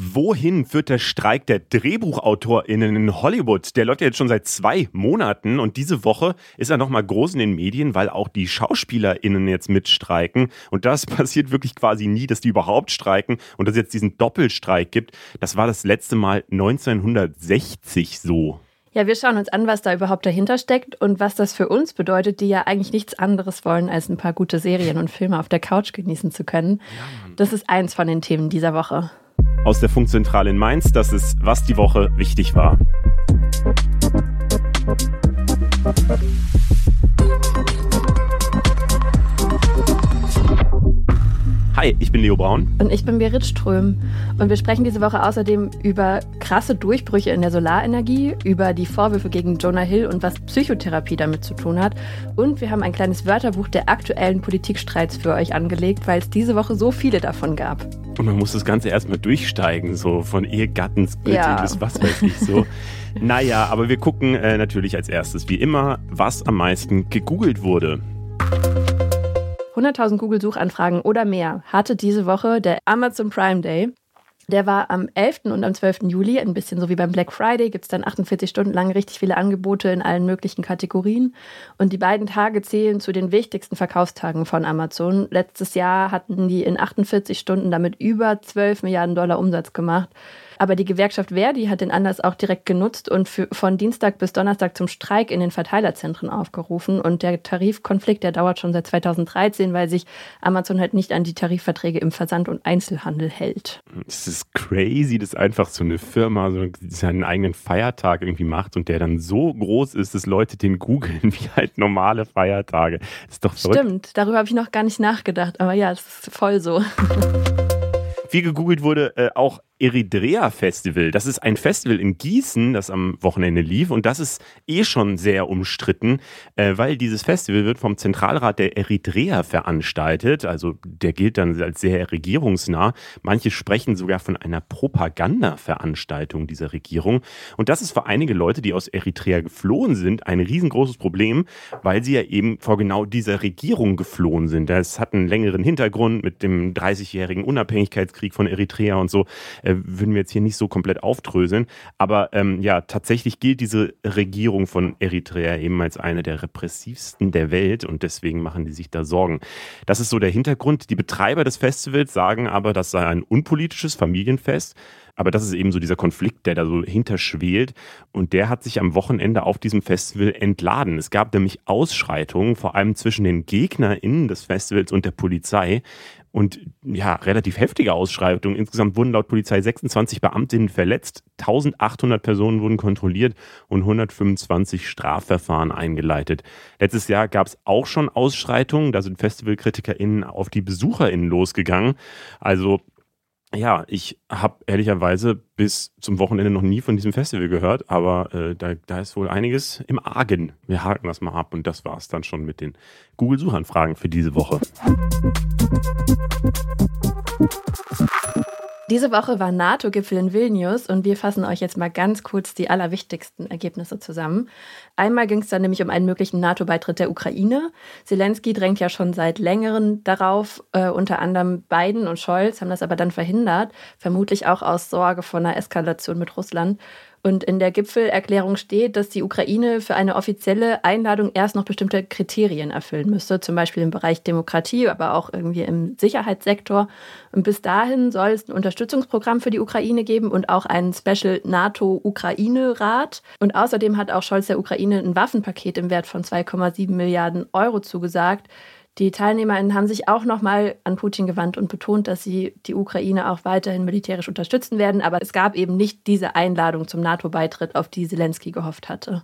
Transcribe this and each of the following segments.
Wohin führt der Streik der DrehbuchautorInnen in Hollywood? Der läuft ja jetzt schon seit zwei Monaten und diese Woche ist er nochmal groß in den Medien, weil auch die SchauspielerInnen jetzt mitstreiken. Und das passiert wirklich quasi nie, dass die überhaupt streiken und dass es jetzt diesen Doppelstreik gibt. Das war das letzte Mal 1960 so. Ja, wir schauen uns an, was da überhaupt dahinter steckt und was das für uns bedeutet, die ja eigentlich nichts anderes wollen, als ein paar gute Serien und Filme auf der Couch genießen zu können. Das ist eins von den Themen dieser Woche aus der Funkzentrale in Mainz. Das ist, was die Woche wichtig war. Hi, ich bin Leo Braun. Und ich bin Berit Ström. Und wir sprechen diese Woche außerdem über krasse Durchbrüche in der Solarenergie, über die Vorwürfe gegen Jonah Hill und was Psychotherapie damit zu tun hat. Und wir haben ein kleines Wörterbuch der aktuellen Politikstreits für euch angelegt, weil es diese Woche so viele davon gab. Und man muss das Ganze erstmal durchsteigen, so von Ehegattensplitting ja. bis was weiß ich so. naja, aber wir gucken äh, natürlich als erstes, wie immer, was am meisten gegoogelt wurde. 100.000 Google-Suchanfragen oder mehr hatte diese Woche der Amazon Prime Day. Der war am 11. und am 12. Juli, ein bisschen so wie beim Black Friday, gibt es dann 48 Stunden lang richtig viele Angebote in allen möglichen Kategorien. Und die beiden Tage zählen zu den wichtigsten Verkaufstagen von Amazon. Letztes Jahr hatten die in 48 Stunden damit über 12 Milliarden Dollar Umsatz gemacht. Aber die Gewerkschaft Verdi hat den Anlass auch direkt genutzt und für, von Dienstag bis Donnerstag zum Streik in den Verteilerzentren aufgerufen. Und der Tarifkonflikt, der dauert schon seit 2013, weil sich Amazon halt nicht an die Tarifverträge im Versand- und Einzelhandel hält. Es ist crazy, dass einfach so eine Firma so seinen eigenen Feiertag irgendwie macht und der dann so groß ist, dass Leute den googeln wie halt normale Feiertage. Das ist doch verrückt. Stimmt, darüber habe ich noch gar nicht nachgedacht, aber ja, es ist voll so. Viel gegoogelt wurde äh, auch Eritrea Festival. Das ist ein Festival in Gießen, das am Wochenende lief und das ist eh schon sehr umstritten, äh, weil dieses Festival wird vom Zentralrat der Eritrea veranstaltet. Also der gilt dann als sehr regierungsnah. Manche sprechen sogar von einer Propaganda-Veranstaltung dieser Regierung. Und das ist für einige Leute, die aus Eritrea geflohen sind, ein riesengroßes Problem, weil sie ja eben vor genau dieser Regierung geflohen sind. Das hat einen längeren Hintergrund mit dem 30-jährigen Unabhängigkeitskrieg von Eritrea und so äh, würden wir jetzt hier nicht so komplett aufdröseln. Aber ähm, ja, tatsächlich gilt diese Regierung von Eritrea eben als eine der repressivsten der Welt und deswegen machen die sich da Sorgen. Das ist so der Hintergrund. Die Betreiber des Festivals sagen aber, das sei ein unpolitisches Familienfest. Aber das ist eben so dieser Konflikt, der da so hinterschwelt. Und der hat sich am Wochenende auf diesem Festival entladen. Es gab nämlich Ausschreitungen, vor allem zwischen den GegnerInnen des Festivals und der Polizei. Und ja, relativ heftige Ausschreitungen. Insgesamt wurden laut Polizei 26 Beamtinnen verletzt, 1800 Personen wurden kontrolliert und 125 Strafverfahren eingeleitet. Letztes Jahr gab es auch schon Ausschreitungen. Da sind FestivalkritikerInnen auf die BesucherInnen losgegangen. Also ja, ich habe ehrlicherweise bis zum Wochenende noch nie von diesem Festival gehört, aber äh, da, da ist wohl einiges im Argen. Wir haken das mal ab und das war es dann schon mit den Google-Suchanfragen für diese Woche. Diese Woche war NATO-Gipfel in Vilnius und wir fassen euch jetzt mal ganz kurz die allerwichtigsten Ergebnisse zusammen. Einmal ging es dann nämlich um einen möglichen NATO-Beitritt der Ukraine. Zelensky drängt ja schon seit längerem darauf, äh, unter anderem Biden und Scholz haben das aber dann verhindert, vermutlich auch aus Sorge vor einer Eskalation mit Russland. Und in der Gipfelerklärung steht, dass die Ukraine für eine offizielle Einladung erst noch bestimmte Kriterien erfüllen müsste, zum Beispiel im Bereich Demokratie, aber auch irgendwie im Sicherheitssektor. Und bis dahin soll es ein Unterstützungsprogramm für die Ukraine geben und auch einen Special NATO-Ukraine-Rat. Und außerdem hat auch Scholz der Ukraine ein Waffenpaket im Wert von 2,7 Milliarden Euro zugesagt. Die TeilnehmerInnen haben sich auch nochmal an Putin gewandt und betont, dass sie die Ukraine auch weiterhin militärisch unterstützen werden. Aber es gab eben nicht diese Einladung zum NATO-Beitritt, auf die Zelensky gehofft hatte.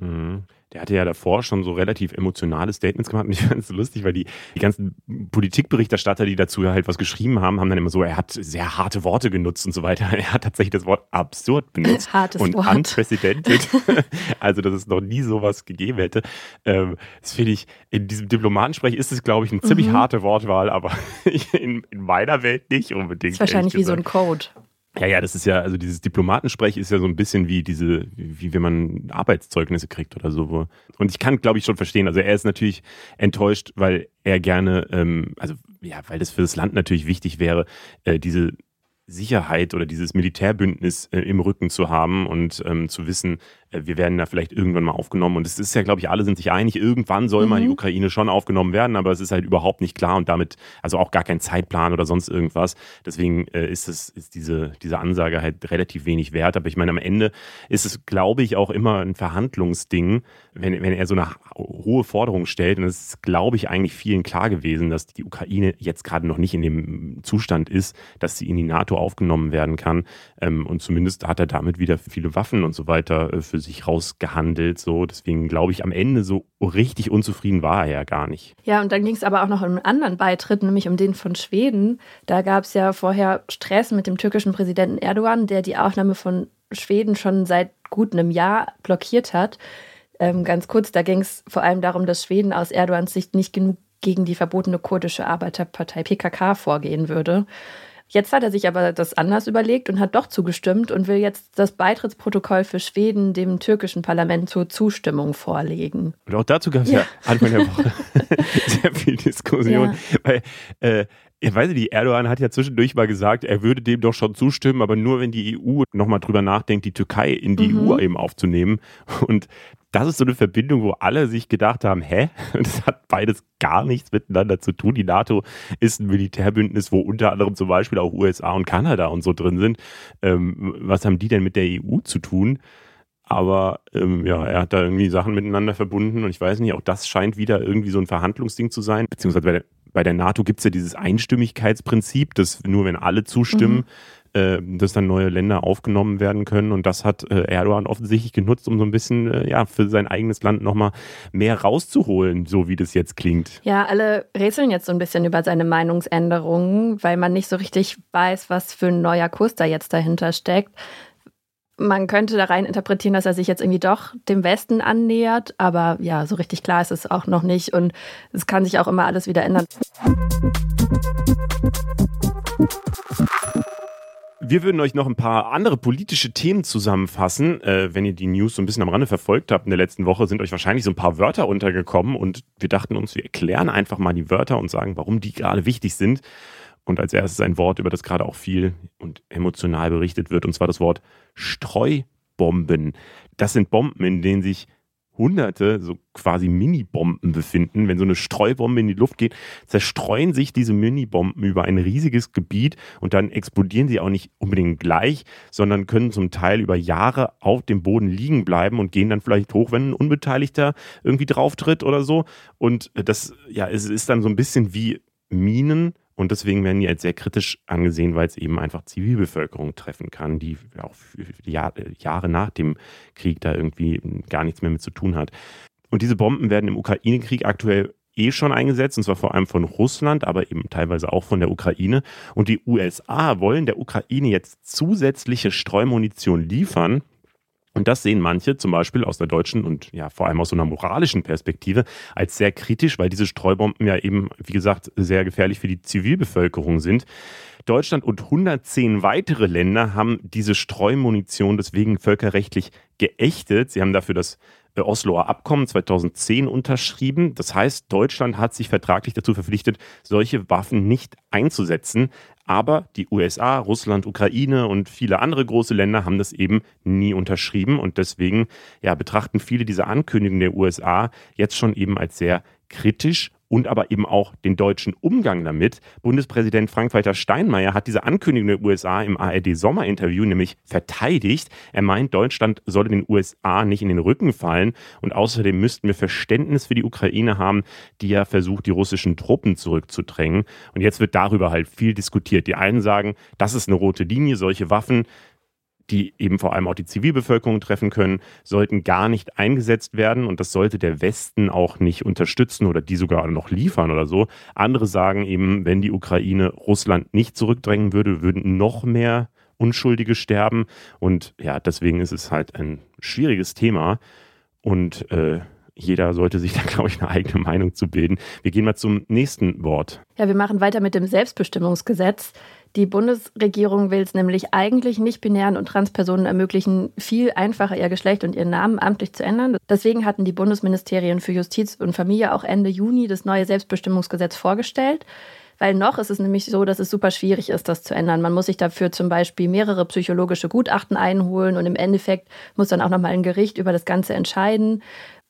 Mhm der hatte ja davor schon so relativ emotionale Statements gemacht. Und ich fand es so lustig, weil die, die ganzen Politikberichterstatter, die dazu halt was geschrieben haben, haben dann immer so, er hat sehr harte Worte genutzt und so weiter. Er hat tatsächlich das Wort absurd benutzt Hartes und Wort. unprecedented. also, dass es noch nie sowas gegeben hätte. Ähm, das finde ich, in diesem Diplomatensprech ist es, glaube ich, eine ziemlich mhm. harte Wortwahl, aber in, in, meiner Welt nicht unbedingt. Das ist wahrscheinlich wie so ein Code. Ja, ja, das ist ja, also dieses Diplomatensprech ist ja so ein bisschen wie diese, wie wenn man Arbeitszeugnisse kriegt oder so. Und ich kann, glaube ich, schon verstehen. Also er ist natürlich enttäuscht, weil er gerne, ähm, also ja, weil das für das Land natürlich wichtig wäre, äh, diese Sicherheit oder dieses Militärbündnis äh, im Rücken zu haben und ähm, zu wissen, wir werden da vielleicht irgendwann mal aufgenommen. Und es ist ja, glaube ich, alle sind sich einig, irgendwann soll mhm. mal die Ukraine schon aufgenommen werden, aber es ist halt überhaupt nicht klar und damit also auch gar kein Zeitplan oder sonst irgendwas. Deswegen äh, ist es ist diese, diese Ansage halt relativ wenig wert. Aber ich meine, am Ende ist es, glaube ich, auch immer ein Verhandlungsding, wenn, wenn er so eine hohe Forderung stellt. Und es ist, glaube ich, eigentlich vielen klar gewesen, dass die Ukraine jetzt gerade noch nicht in dem Zustand ist, dass sie in die NATO aufgenommen werden kann. Ähm, und zumindest hat er damit wieder viele Waffen und so weiter äh, für sich rausgehandelt. So, deswegen glaube ich, am Ende so richtig unzufrieden war er ja gar nicht. Ja, und dann ging es aber auch noch um einen anderen Beitritt, nämlich um den von Schweden. Da gab es ja vorher Stress mit dem türkischen Präsidenten Erdogan, der die Aufnahme von Schweden schon seit gut einem Jahr blockiert hat. Ähm, ganz kurz, da ging es vor allem darum, dass Schweden aus Erdogans Sicht nicht genug gegen die verbotene kurdische Arbeiterpartei PKK vorgehen würde. Jetzt hat er sich aber das anders überlegt und hat doch zugestimmt und will jetzt das Beitrittsprotokoll für Schweden dem türkischen Parlament zur Zustimmung vorlegen. Und auch dazu gab es ja. ja Anfang der Woche sehr viel Diskussion, ja. weil äh, ich weiß nicht, Erdogan hat ja zwischendurch mal gesagt, er würde dem doch schon zustimmen, aber nur wenn die EU nochmal drüber nachdenkt, die Türkei in die mhm. EU eben aufzunehmen. Und das ist so eine Verbindung, wo alle sich gedacht haben, hä? Das hat beides gar nichts miteinander zu tun. Die NATO ist ein Militärbündnis, wo unter anderem zum Beispiel auch USA und Kanada und so drin sind. Ähm, was haben die denn mit der EU zu tun? Aber ähm, ja, er hat da irgendwie Sachen miteinander verbunden und ich weiß nicht, auch das scheint wieder irgendwie so ein Verhandlungsding zu sein, beziehungsweise bei der, bei der NATO gibt es ja dieses Einstimmigkeitsprinzip, dass nur wenn alle zustimmen, mhm. Äh, dass dann neue Länder aufgenommen werden können. Und das hat äh, Erdogan offensichtlich genutzt, um so ein bisschen äh, ja, für sein eigenes Land nochmal mehr rauszuholen, so wie das jetzt klingt. Ja, alle rätseln jetzt so ein bisschen über seine Meinungsänderungen, weil man nicht so richtig weiß, was für ein neuer Kurs da jetzt dahinter steckt man könnte da rein interpretieren, dass er sich jetzt irgendwie doch dem Westen annähert, aber ja, so richtig klar ist es auch noch nicht und es kann sich auch immer alles wieder ändern. Wir würden euch noch ein paar andere politische Themen zusammenfassen. Äh, wenn ihr die News so ein bisschen am Rande verfolgt habt in der letzten Woche, sind euch wahrscheinlich so ein paar Wörter untergekommen und wir dachten uns, wir erklären einfach mal die Wörter und sagen, warum die gerade wichtig sind. Und als erstes ein Wort, über das gerade auch viel und emotional berichtet wird, und zwar das Wort Streubomben. Das sind Bomben, in denen sich hunderte so quasi Mini-Bomben befinden. Wenn so eine Streubombe in die Luft geht, zerstreuen sich diese Mini-Bomben über ein riesiges Gebiet und dann explodieren sie auch nicht unbedingt gleich, sondern können zum Teil über Jahre auf dem Boden liegen bleiben und gehen dann vielleicht hoch, wenn ein Unbeteiligter irgendwie drauftritt oder so. Und das, ja, es ist dann so ein bisschen wie Minen und deswegen werden die als sehr kritisch angesehen, weil es eben einfach Zivilbevölkerung treffen kann, die auch Jahr, Jahre nach dem Krieg da irgendwie gar nichts mehr mit zu tun hat. Und diese Bomben werden im Ukraine-Krieg aktuell eh schon eingesetzt, und zwar vor allem von Russland, aber eben teilweise auch von der Ukraine. Und die USA wollen der Ukraine jetzt zusätzliche Streumunition liefern, und das sehen manche, zum Beispiel aus der deutschen und ja vor allem aus so einer moralischen Perspektive, als sehr kritisch, weil diese Streubomben ja eben, wie gesagt, sehr gefährlich für die Zivilbevölkerung sind. Deutschland und 110 weitere Länder haben diese Streumunition deswegen völkerrechtlich geächtet. Sie haben dafür das Osloer Abkommen 2010 unterschrieben. Das heißt, Deutschland hat sich vertraglich dazu verpflichtet, solche Waffen nicht einzusetzen. Aber die USA, Russland, Ukraine und viele andere große Länder haben das eben nie unterschrieben. Und deswegen ja, betrachten viele diese Ankündigungen der USA jetzt schon eben als sehr kritisch und aber eben auch den deutschen Umgang damit. Bundespräsident Frank-Walter Steinmeier hat diese Ankündigung der USA im ARD-Sommerinterview nämlich verteidigt. Er meint, Deutschland solle den USA nicht in den Rücken fallen und außerdem müssten wir Verständnis für die Ukraine haben, die ja versucht, die russischen Truppen zurückzudrängen. Und jetzt wird darüber halt viel diskutiert. Die einen sagen, das ist eine rote Linie, solche Waffen die eben vor allem auch die Zivilbevölkerung treffen können, sollten gar nicht eingesetzt werden und das sollte der Westen auch nicht unterstützen oder die sogar noch liefern oder so. Andere sagen eben, wenn die Ukraine Russland nicht zurückdrängen würde, würden noch mehr Unschuldige sterben und ja, deswegen ist es halt ein schwieriges Thema und äh, jeder sollte sich da, glaube ich, eine eigene Meinung zu bilden. Wir gehen mal zum nächsten Wort. Ja, wir machen weiter mit dem Selbstbestimmungsgesetz. Die Bundesregierung will es nämlich eigentlich nicht binären und Transpersonen ermöglichen, viel einfacher ihr Geschlecht und ihren Namen amtlich zu ändern. Deswegen hatten die Bundesministerien für Justiz und Familie auch Ende Juni das neue Selbstbestimmungsgesetz vorgestellt. Weil noch ist es nämlich so, dass es super schwierig ist, das zu ändern. Man muss sich dafür zum Beispiel mehrere psychologische Gutachten einholen und im Endeffekt muss dann auch nochmal ein Gericht über das Ganze entscheiden.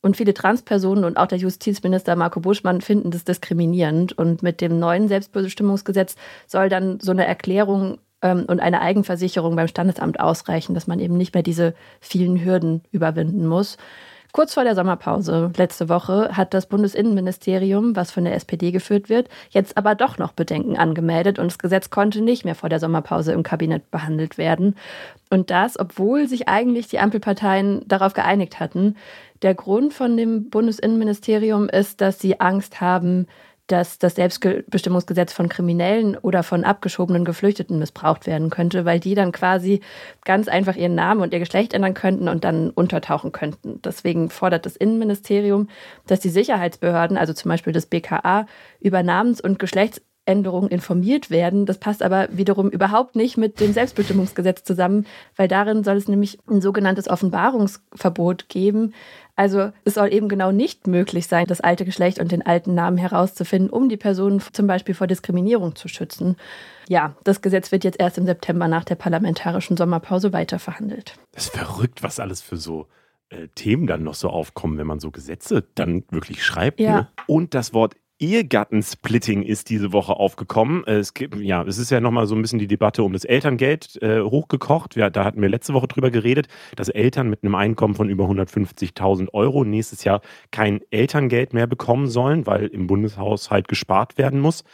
Und viele Transpersonen und auch der Justizminister Marco Buschmann finden das diskriminierend. Und mit dem neuen Selbstbestimmungsgesetz soll dann so eine Erklärung ähm, und eine Eigenversicherung beim Standesamt ausreichen, dass man eben nicht mehr diese vielen Hürden überwinden muss. Kurz vor der Sommerpause letzte Woche hat das Bundesinnenministerium, was von der SPD geführt wird, jetzt aber doch noch Bedenken angemeldet und das Gesetz konnte nicht mehr vor der Sommerpause im Kabinett behandelt werden. Und das, obwohl sich eigentlich die Ampelparteien darauf geeinigt hatten. Der Grund von dem Bundesinnenministerium ist, dass sie Angst haben, dass das Selbstbestimmungsgesetz von Kriminellen oder von abgeschobenen Geflüchteten missbraucht werden könnte, weil die dann quasi ganz einfach ihren Namen und ihr Geschlecht ändern könnten und dann untertauchen könnten. Deswegen fordert das Innenministerium, dass die Sicherheitsbehörden, also zum Beispiel das BKA, über Namens- und Geschlechtsänderungen informiert werden. Das passt aber wiederum überhaupt nicht mit dem Selbstbestimmungsgesetz zusammen, weil darin soll es nämlich ein sogenanntes Offenbarungsverbot geben. Also es soll eben genau nicht möglich sein, das alte Geschlecht und den alten Namen herauszufinden, um die Person zum Beispiel vor Diskriminierung zu schützen. Ja, das Gesetz wird jetzt erst im September nach der parlamentarischen Sommerpause weiterverhandelt. Das ist verrückt, was alles für so äh, Themen dann noch so aufkommen, wenn man so Gesetze dann wirklich schreibt. Ja. Ne? Und das Wort Ehegattensplitting ist diese Woche aufgekommen. Es gibt, ja, es ist ja nochmal so ein bisschen die Debatte um das Elterngeld äh, hochgekocht. Ja, da hatten wir letzte Woche drüber geredet, dass Eltern mit einem Einkommen von über 150.000 Euro nächstes Jahr kein Elterngeld mehr bekommen sollen, weil im Bundeshaushalt gespart werden muss.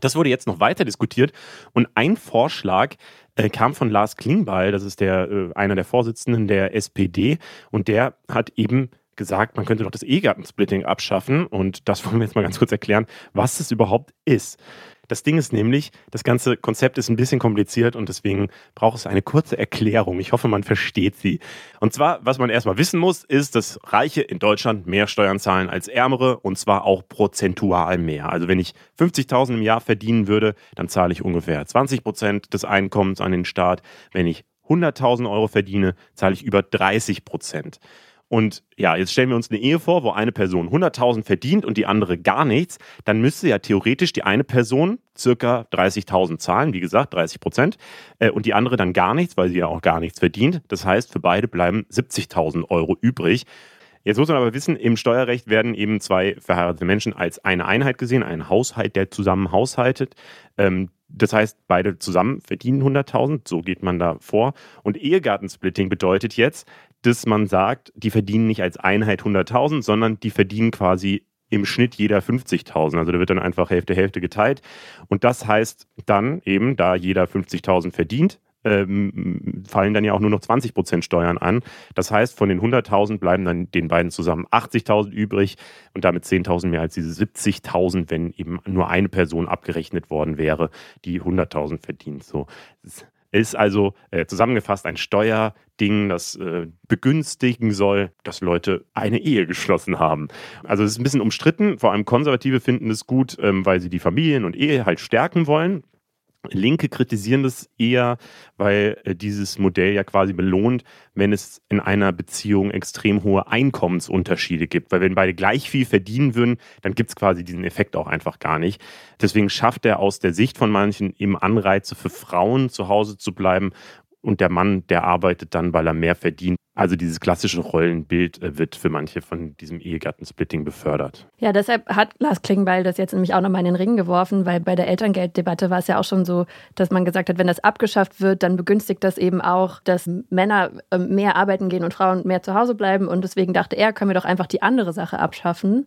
Das wurde jetzt noch weiter diskutiert und ein Vorschlag äh, kam von Lars Klingbeil, das ist der, äh, einer der Vorsitzenden der SPD und der hat eben gesagt, man könnte doch das Ehegattensplitting abschaffen. Und das wollen wir jetzt mal ganz kurz erklären, was das überhaupt ist. Das Ding ist nämlich, das ganze Konzept ist ein bisschen kompliziert und deswegen braucht es eine kurze Erklärung. Ich hoffe, man versteht sie. Und zwar, was man erstmal wissen muss, ist, dass Reiche in Deutschland mehr Steuern zahlen als Ärmere und zwar auch prozentual mehr. Also wenn ich 50.000 im Jahr verdienen würde, dann zahle ich ungefähr 20 Prozent des Einkommens an den Staat. Wenn ich 100.000 Euro verdiene, zahle ich über 30 Prozent. Und ja, jetzt stellen wir uns eine Ehe vor, wo eine Person 100.000 verdient und die andere gar nichts. Dann müsste ja theoretisch die eine Person circa 30.000 zahlen, wie gesagt, 30 Prozent, äh, und die andere dann gar nichts, weil sie ja auch gar nichts verdient. Das heißt, für beide bleiben 70.000 Euro übrig. Jetzt muss man aber wissen, im Steuerrecht werden eben zwei verheiratete Menschen als eine Einheit gesehen, ein Haushalt, der zusammen haushaltet. Ähm, das heißt, beide zusammen verdienen 100.000, so geht man da vor. Und Ehegattensplitting bedeutet jetzt, dass man sagt, die verdienen nicht als Einheit 100.000, sondern die verdienen quasi im Schnitt jeder 50.000. Also da wird dann einfach Hälfte, Hälfte geteilt. Und das heißt dann eben, da jeder 50.000 verdient, ähm, fallen dann ja auch nur noch 20 Prozent Steuern an. Das heißt, von den 100.000 bleiben dann den beiden zusammen 80.000 übrig und damit 10.000 mehr als diese 70.000, wenn eben nur eine Person abgerechnet worden wäre, die 100.000 verdient. So ist also äh, zusammengefasst ein Steuerding, das äh, begünstigen soll, dass Leute eine Ehe geschlossen haben. Also es ist ein bisschen umstritten, vor allem Konservative finden es gut, ähm, weil sie die Familien und Ehe halt stärken wollen. Linke kritisieren das eher, weil äh, dieses Modell ja quasi belohnt, wenn es in einer Beziehung extrem hohe Einkommensunterschiede gibt. Weil wenn beide gleich viel verdienen würden, dann gibt es quasi diesen Effekt auch einfach gar nicht. Deswegen schafft er aus der Sicht von manchen eben Anreize für Frauen zu Hause zu bleiben und der Mann, der arbeitet dann, weil er mehr verdient. Also dieses klassische Rollenbild äh, wird für manche von diesem Ehegattensplitting befördert. Ja, deshalb hat Lars Klingbeil das jetzt nämlich auch nochmal in den Ring geworfen, weil bei der Elterngelddebatte war es ja auch schon so, dass man gesagt hat, wenn das abgeschafft wird, dann begünstigt das eben auch, dass Männer ähm, mehr arbeiten gehen und Frauen mehr zu Hause bleiben. Und deswegen dachte er, können wir doch einfach die andere Sache abschaffen,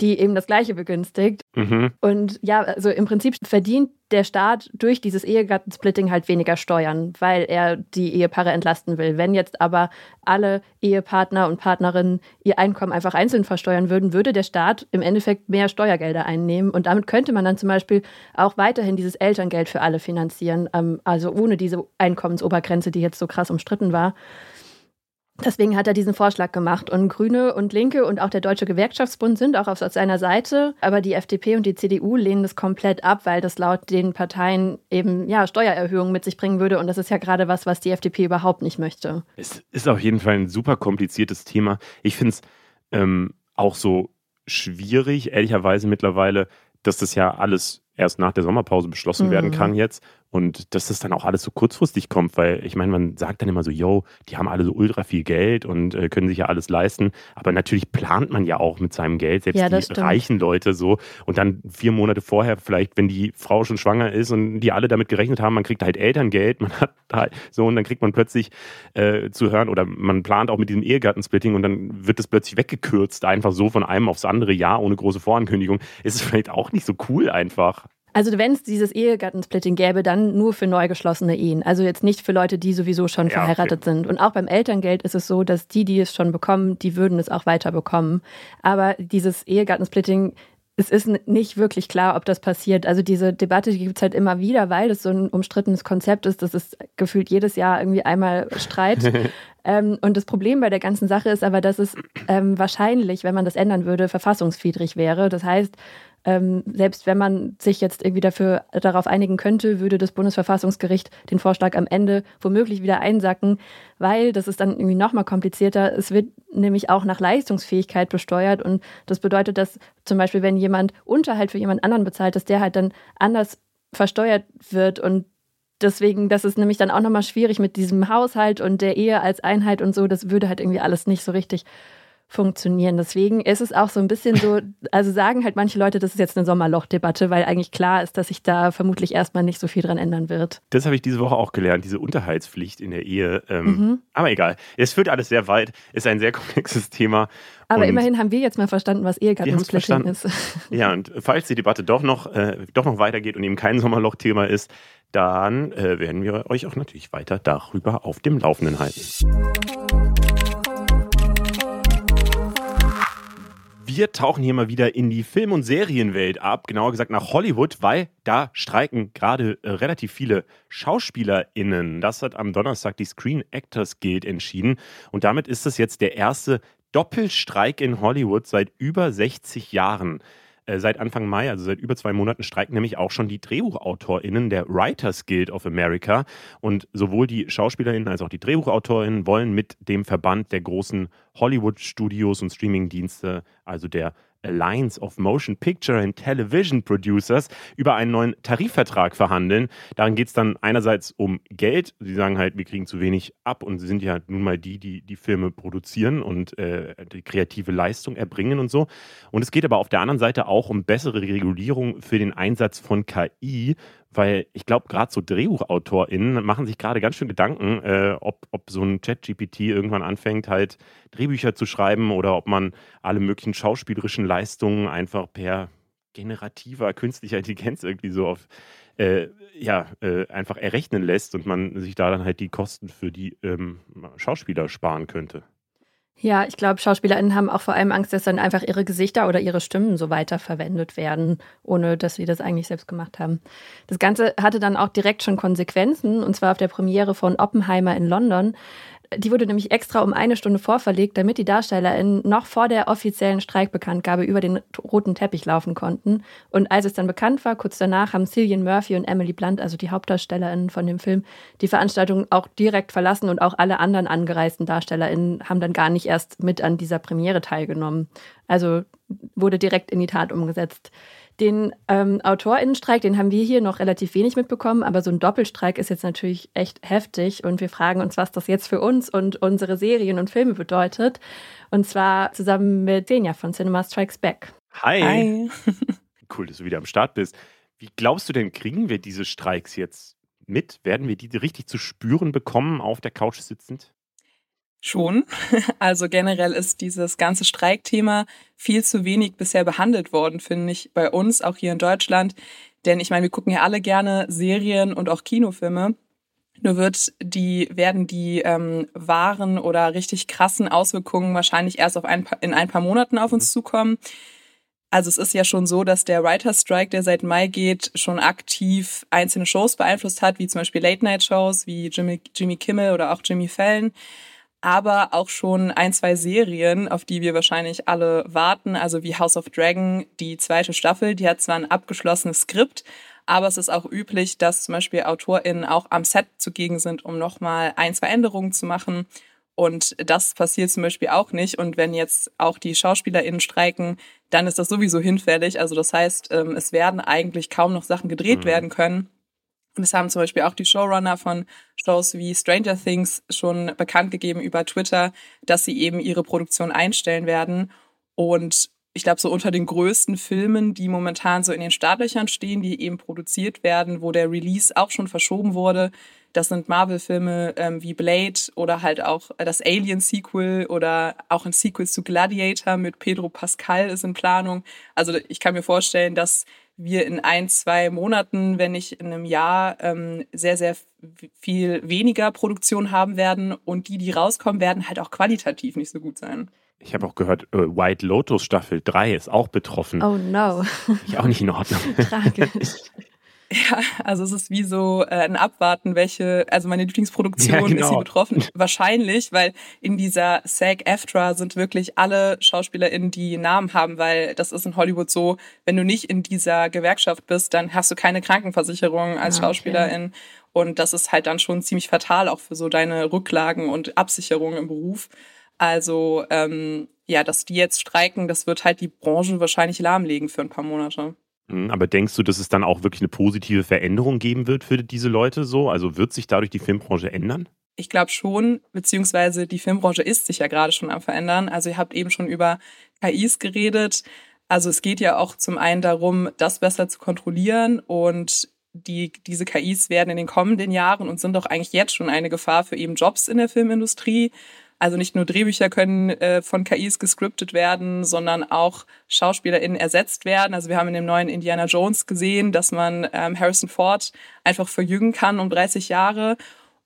die eben das Gleiche begünstigt. Mhm. Und ja, also im Prinzip verdient der Staat durch dieses Ehegattensplitting halt weniger Steuern, weil er die Ehepaare entlasten will. Wenn jetzt aber alle Ehepartner und Partnerinnen ihr Einkommen einfach einzeln versteuern würden, würde der Staat im Endeffekt mehr Steuergelder einnehmen. Und damit könnte man dann zum Beispiel auch weiterhin dieses Elterngeld für alle finanzieren, ähm, also ohne diese Einkommensobergrenze, die jetzt so krass umstritten war. Deswegen hat er diesen Vorschlag gemacht. Und Grüne und Linke und auch der Deutsche Gewerkschaftsbund sind auch auf seiner Seite. Aber die FDP und die CDU lehnen das komplett ab, weil das laut den Parteien eben ja, Steuererhöhungen mit sich bringen würde. Und das ist ja gerade was, was die FDP überhaupt nicht möchte. Es ist auf jeden Fall ein super kompliziertes Thema. Ich finde es ähm, auch so schwierig, ehrlicherweise mittlerweile, dass das ja alles erst nach der Sommerpause beschlossen mhm. werden kann jetzt. Und dass das dann auch alles so kurzfristig kommt, weil ich meine, man sagt dann immer so, yo, die haben alle so ultra viel Geld und äh, können sich ja alles leisten. Aber natürlich plant man ja auch mit seinem Geld, selbst ja, die stimmt. reichen Leute so. Und dann vier Monate vorher, vielleicht, wenn die Frau schon schwanger ist und die alle damit gerechnet haben, man kriegt halt Elterngeld, man hat halt so und dann kriegt man plötzlich äh, zu hören oder man plant auch mit diesem Ehegattensplitting und dann wird es plötzlich weggekürzt, einfach so von einem aufs andere Jahr ohne große Vorankündigung. Ist es vielleicht auch nicht so cool einfach. Also wenn es dieses Ehegattensplitting gäbe, dann nur für neu geschlossene Ehen. Also jetzt nicht für Leute, die sowieso schon ja, verheiratet okay. sind. Und auch beim Elterngeld ist es so, dass die, die es schon bekommen, die würden es auch weiter bekommen. Aber dieses Ehegattensplitting es ist nicht wirklich klar, ob das passiert. Also diese Debatte gibt es halt immer wieder, weil es so ein umstrittenes Konzept ist. Das ist gefühlt jedes Jahr irgendwie einmal Streit. ähm, und das Problem bei der ganzen Sache ist aber, dass es ähm, wahrscheinlich, wenn man das ändern würde, verfassungswidrig wäre. Das heißt, ähm, selbst wenn man sich jetzt irgendwie dafür darauf einigen könnte, würde das Bundesverfassungsgericht den Vorschlag am Ende womöglich wieder einsacken, weil das ist dann irgendwie nochmal komplizierter. Es wird nämlich auch nach Leistungsfähigkeit besteuert und das bedeutet, dass zum Beispiel, wenn jemand Unterhalt für jemand anderen bezahlt, dass der halt dann anders versteuert wird und deswegen, das ist nämlich dann auch nochmal schwierig mit diesem Haushalt und der Ehe als Einheit und so. Das würde halt irgendwie alles nicht so richtig funktionieren. Deswegen ist es auch so ein bisschen so, also sagen halt manche Leute, das ist jetzt eine Sommerlochdebatte, weil eigentlich klar ist, dass sich da vermutlich erstmal nicht so viel dran ändern wird. Das habe ich diese Woche auch gelernt, diese Unterhaltspflicht in der Ehe. Ähm, mhm. Aber egal, es führt alles sehr weit, ist ein sehr komplexes Thema. Aber und immerhin haben wir jetzt mal verstanden, was Ehegattensplitting ist. Ja, und falls die Debatte doch noch, äh, doch noch weitergeht und eben kein Sommerlochthema ist, dann äh, werden wir euch auch natürlich weiter darüber auf dem Laufenden halten. Wir tauchen hier mal wieder in die Film- und Serienwelt ab, genauer gesagt nach Hollywood, weil da streiken gerade äh, relativ viele SchauspielerInnen. Das hat am Donnerstag die Screen Actors Guild entschieden. Und damit ist es jetzt der erste Doppelstreik in Hollywood seit über 60 Jahren. Äh, seit Anfang Mai, also seit über zwei Monaten, streiken nämlich auch schon die DrehbuchautorInnen der Writers Guild of America. Und sowohl die SchauspielerInnen als auch die DrehbuchautorInnen wollen mit dem Verband der großen Hollywood-Studios und Streamingdienste, also der Alliance of Motion Picture and Television Producers über einen neuen Tarifvertrag verhandeln. Darin geht es dann einerseits um Geld. Sie sagen halt, wir kriegen zu wenig ab und sie sind ja nun mal die, die die Filme produzieren und äh, die kreative Leistung erbringen und so. Und es geht aber auf der anderen Seite auch um bessere Regulierung für den Einsatz von KI weil ich glaube, gerade so DrehbuchautorInnen machen sich gerade ganz schön Gedanken, äh, ob, ob so ein Chat-GPT irgendwann anfängt, halt Drehbücher zu schreiben oder ob man alle möglichen schauspielerischen Leistungen einfach per generativer künstlicher Intelligenz irgendwie so auf äh, ja, äh, einfach errechnen lässt und man sich da dann halt die Kosten für die ähm, Schauspieler sparen könnte. Ja, ich glaube, SchauspielerInnen haben auch vor allem Angst, dass dann einfach ihre Gesichter oder ihre Stimmen so weiter verwendet werden, ohne dass sie das eigentlich selbst gemacht haben. Das Ganze hatte dann auch direkt schon Konsequenzen, und zwar auf der Premiere von Oppenheimer in London. Die wurde nämlich extra um eine Stunde vorverlegt, damit die DarstellerInnen noch vor der offiziellen Streikbekanntgabe über den roten Teppich laufen konnten. Und als es dann bekannt war, kurz danach haben Cillian Murphy und Emily Blunt, also die HauptdarstellerInnen von dem Film, die Veranstaltung auch direkt verlassen und auch alle anderen angereisten DarstellerInnen haben dann gar nicht erst mit an dieser Premiere teilgenommen. Also wurde direkt in die Tat umgesetzt. Den ähm, AutorInnenstreik, den haben wir hier noch relativ wenig mitbekommen, aber so ein Doppelstreik ist jetzt natürlich echt heftig und wir fragen uns, was das jetzt für uns und unsere Serien und Filme bedeutet. Und zwar zusammen mit Senja von Cinema Strikes Back. Hi. Hi. cool, dass du wieder am Start bist. Wie glaubst du denn, kriegen wir diese Streiks jetzt mit? Werden wir die richtig zu spüren bekommen auf der Couch sitzend? Schon. Also generell ist dieses ganze Streikthema viel zu wenig bisher behandelt worden, finde ich, bei uns, auch hier in Deutschland. Denn ich meine, wir gucken ja alle gerne Serien und auch Kinofilme. Nur wird die, werden die ähm, wahren oder richtig krassen Auswirkungen wahrscheinlich erst auf ein paar, in ein paar Monaten auf uns mhm. zukommen. Also es ist ja schon so, dass der Writer Strike, der seit Mai geht, schon aktiv einzelne Shows beeinflusst hat, wie zum Beispiel Late-Night-Shows, wie Jimmy, Jimmy Kimmel oder auch Jimmy Fallon aber auch schon ein, zwei Serien, auf die wir wahrscheinlich alle warten, also wie House of Dragon, die zweite Staffel, die hat zwar ein abgeschlossenes Skript, aber es ist auch üblich, dass zum Beispiel AutorInnen auch am Set zugegen sind, um nochmal ein, zwei Änderungen zu machen. Und das passiert zum Beispiel auch nicht. Und wenn jetzt auch die SchauspielerInnen streiken, dann ist das sowieso hinfällig. Also das heißt, ähm, es werden eigentlich kaum noch Sachen gedreht mhm. werden können. Und es haben zum Beispiel auch die Showrunner von Shows wie Stranger Things schon bekannt gegeben über Twitter, dass sie eben ihre Produktion einstellen werden. Und ich glaube, so unter den größten Filmen, die momentan so in den Startlöchern stehen, die eben produziert werden, wo der Release auch schon verschoben wurde, das sind Marvel-Filme ähm, wie Blade oder halt auch das Alien-Sequel oder auch ein Sequel zu Gladiator mit Pedro Pascal ist in Planung. Also ich kann mir vorstellen, dass wir in ein, zwei Monaten, wenn nicht in einem Jahr, ähm, sehr, sehr viel weniger Produktion haben werden und die, die rauskommen, werden halt auch qualitativ nicht so gut sein. Ich habe auch gehört, äh, White Lotus Staffel 3 ist auch betroffen. Oh no. Ich auch nicht in Ordnung. Tragisch. Ja, also es ist wie so äh, ein Abwarten, welche, also meine Lieblingsproduktion ja, genau. ist hier genau. betroffen. Wahrscheinlich, weil in dieser SAG-AFTRA sind wirklich alle SchauspielerInnen, die Namen haben, weil das ist in Hollywood so, wenn du nicht in dieser Gewerkschaft bist, dann hast du keine Krankenversicherung als ah, okay. Schauspielerin. Und das ist halt dann schon ziemlich fatal, auch für so deine Rücklagen und Absicherung im Beruf. Also ähm, ja, dass die jetzt streiken, das wird halt die Branche wahrscheinlich lahmlegen für ein paar Monate. Mhm, aber denkst du, dass es dann auch wirklich eine positive Veränderung geben wird für diese Leute so? Also wird sich dadurch die Filmbranche ändern? Ich glaube schon, beziehungsweise die Filmbranche ist sich ja gerade schon am Verändern. Also ihr habt eben schon über KIs geredet. Also es geht ja auch zum einen darum, das besser zu kontrollieren und die, diese KIs werden in den kommenden Jahren und sind doch eigentlich jetzt schon eine Gefahr für eben Jobs in der Filmindustrie. Also nicht nur Drehbücher können äh, von KIs gescriptet werden, sondern auch SchauspielerInnen ersetzt werden. Also wir haben in dem neuen Indiana Jones gesehen, dass man ähm, Harrison Ford einfach verjüngen kann um 30 Jahre.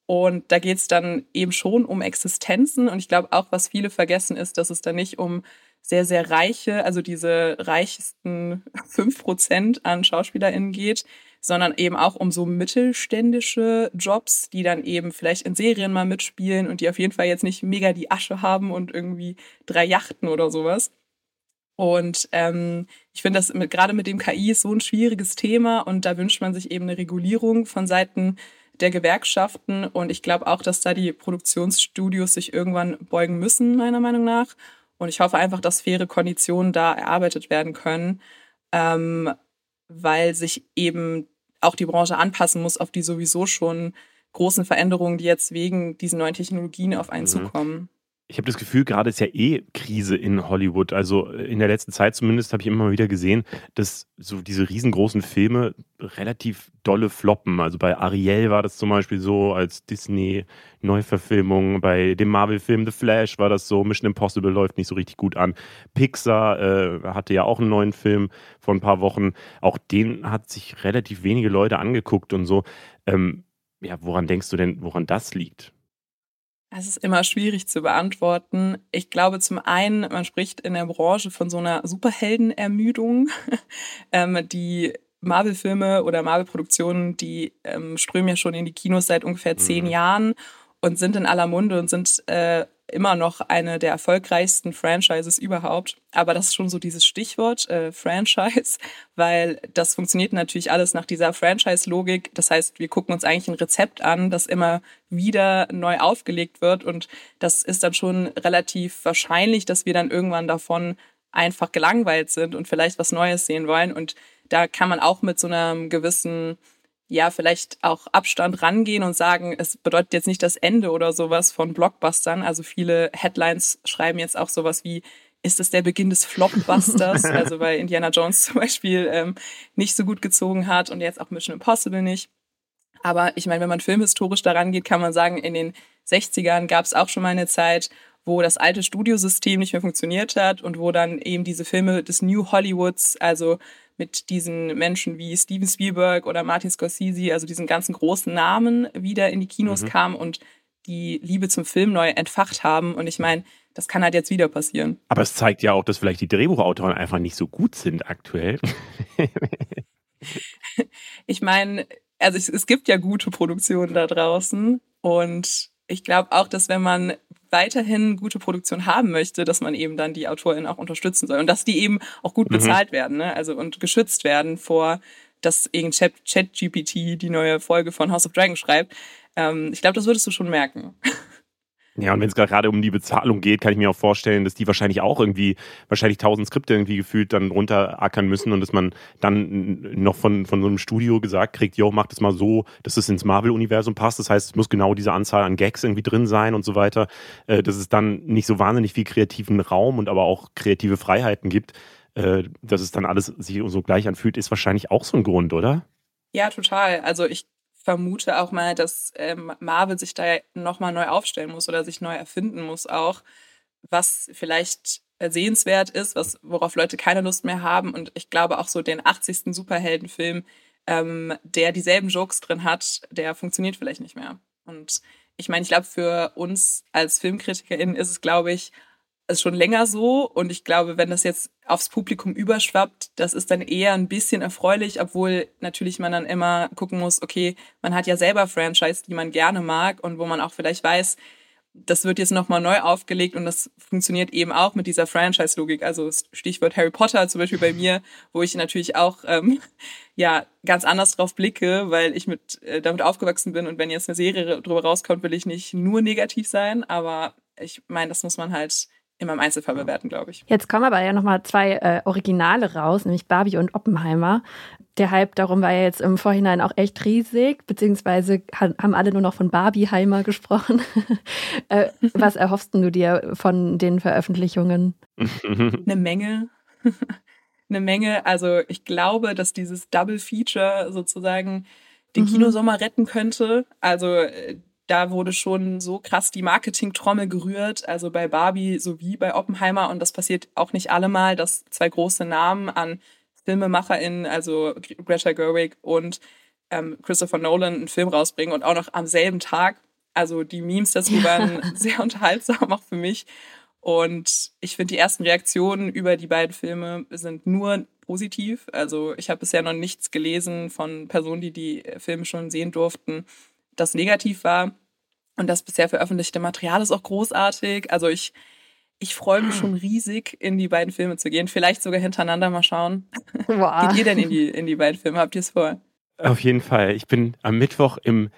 Und da geht es dann eben schon um Existenzen. Und ich glaube auch, was viele vergessen, ist, dass es da nicht um sehr, sehr reiche, also diese reichsten fünf Prozent an SchauspielerInnen geht, sondern eben auch um so mittelständische Jobs, die dann eben vielleicht in Serien mal mitspielen und die auf jeden Fall jetzt nicht mega die Asche haben und irgendwie drei Yachten oder sowas. Und ähm, ich finde das mit, gerade mit dem KI ist so ein schwieriges Thema und da wünscht man sich eben eine Regulierung von Seiten der Gewerkschaften und ich glaube auch, dass da die Produktionsstudios sich irgendwann beugen müssen, meiner Meinung nach. Und ich hoffe einfach, dass faire Konditionen da erarbeitet werden können, ähm, weil sich eben auch die Branche anpassen muss auf die sowieso schon großen Veränderungen, die jetzt wegen diesen neuen Technologien auf einen mhm. zukommen. Ich habe das Gefühl, gerade ist ja eh Krise in Hollywood. Also äh, in der letzten Zeit zumindest habe ich immer mal wieder gesehen, dass so diese riesengroßen Filme relativ dolle floppen. Also bei Ariel war das zum Beispiel so als Disney-Neuverfilmung. Bei dem Marvel-Film The Flash war das so. Mission Impossible läuft nicht so richtig gut an. Pixar äh, hatte ja auch einen neuen Film vor ein paar Wochen. Auch den hat sich relativ wenige Leute angeguckt und so. Ähm, ja, woran denkst du denn, woran das liegt? Es ist immer schwierig zu beantworten. Ich glaube zum einen, man spricht in der Branche von so einer Superheldenermüdung. ähm, die Marvel-Filme oder Marvel-Produktionen, die ähm, strömen ja schon in die Kinos seit ungefähr zehn mhm. Jahren und sind in aller Munde und sind äh, immer noch eine der erfolgreichsten Franchises überhaupt. Aber das ist schon so dieses Stichwort äh, Franchise, weil das funktioniert natürlich alles nach dieser Franchise-Logik. Das heißt, wir gucken uns eigentlich ein Rezept an, das immer wieder neu aufgelegt wird. Und das ist dann schon relativ wahrscheinlich, dass wir dann irgendwann davon einfach gelangweilt sind und vielleicht was Neues sehen wollen. Und da kann man auch mit so einem gewissen ja, vielleicht auch Abstand rangehen und sagen, es bedeutet jetzt nicht das Ende oder sowas von Blockbustern. Also viele Headlines schreiben jetzt auch sowas wie, ist es der Beginn des Flopbusters? also weil Indiana Jones zum Beispiel ähm, nicht so gut gezogen hat und jetzt auch Mission Impossible nicht. Aber ich meine, wenn man filmhistorisch daran geht, kann man sagen, in den 60ern gab es auch schon mal eine Zeit, wo das alte Studiosystem nicht mehr funktioniert hat und wo dann eben diese Filme des New Hollywoods, also mit diesen Menschen wie Steven Spielberg oder Martin Scorsese, also diesen ganzen großen Namen wieder in die Kinos mhm. kamen und die Liebe zum Film neu entfacht haben. Und ich meine, das kann halt jetzt wieder passieren. Aber es zeigt ja auch, dass vielleicht die Drehbuchautoren einfach nicht so gut sind aktuell. ich meine, also es, es gibt ja gute Produktionen da draußen und ich glaube auch, dass wenn man weiterhin gute Produktion haben möchte, dass man eben dann die AutorInnen auch unterstützen soll und dass die eben auch gut mhm. bezahlt werden, ne? Also und geschützt werden vor, dass irgendein ChatGPT die neue Folge von House of Dragon schreibt. Ähm, ich glaube, das würdest du schon merken. Ja, und wenn es gerade um die Bezahlung geht, kann ich mir auch vorstellen, dass die wahrscheinlich auch irgendwie, wahrscheinlich tausend Skripte irgendwie gefühlt dann runterackern müssen und dass man dann noch von, von so einem Studio gesagt kriegt, jo, mach das mal so, dass es ins Marvel-Universum passt. Das heißt, es muss genau diese Anzahl an Gags irgendwie drin sein und so weiter. Äh, dass es dann nicht so wahnsinnig viel kreativen Raum und aber auch kreative Freiheiten gibt, äh, dass es dann alles sich so gleich anfühlt, ist wahrscheinlich auch so ein Grund, oder? Ja, total. Also ich vermute auch mal, dass ähm, Marvel sich da nochmal neu aufstellen muss oder sich neu erfinden muss auch, was vielleicht sehenswert ist, was, worauf Leute keine Lust mehr haben. Und ich glaube auch so den 80. Superheldenfilm, ähm, der dieselben Jokes drin hat, der funktioniert vielleicht nicht mehr. Und ich meine, ich glaube, für uns als FilmkritikerInnen ist es, glaube ich, ist schon länger so und ich glaube, wenn das jetzt aufs Publikum überschwappt, das ist dann eher ein bisschen erfreulich, obwohl natürlich man dann immer gucken muss, okay, man hat ja selber Franchise, die man gerne mag und wo man auch vielleicht weiß, das wird jetzt nochmal neu aufgelegt und das funktioniert eben auch mit dieser Franchise-Logik. Also Stichwort Harry Potter zum Beispiel bei mir, wo ich natürlich auch ähm, ja ganz anders drauf blicke, weil ich mit äh, damit aufgewachsen bin und wenn jetzt eine Serie drüber rauskommt, will ich nicht nur negativ sein, aber ich meine, das muss man halt immer im Einzelfall bewerten, glaube ich. Jetzt kommen aber ja nochmal zwei äh, Originale raus, nämlich Barbie und Oppenheimer. Der Hype darum war ja jetzt im Vorhinein auch echt riesig, beziehungsweise haben alle nur noch von Barbieheimer gesprochen. äh, was erhoffst du dir von den Veröffentlichungen? Eine Menge. Eine Menge. Also ich glaube, dass dieses Double Feature sozusagen den mhm. Kinosommer retten könnte. Also äh, da wurde schon so krass die Marketing-Trommel gerührt, also bei Barbie sowie bei Oppenheimer. Und das passiert auch nicht allemal, dass zwei große Namen an FilmemacherInnen, also Greta Gerwig und ähm, Christopher Nolan, einen Film rausbringen und auch noch am selben Tag. Also die Memes dazu waren sehr unterhaltsam, auch für mich. Und ich finde, die ersten Reaktionen über die beiden Filme sind nur positiv. Also ich habe bisher noch nichts gelesen von Personen, die die Filme schon sehen durften, das negativ war. Und das bisher veröffentlichte Material ist auch großartig. Also ich, ich freue mich schon riesig, in die beiden Filme zu gehen. Vielleicht sogar hintereinander mal schauen. Wow. Geht ihr denn in die, in die beiden Filme? Habt ihr es vor? Auf jeden Fall. Ich bin am Mittwoch im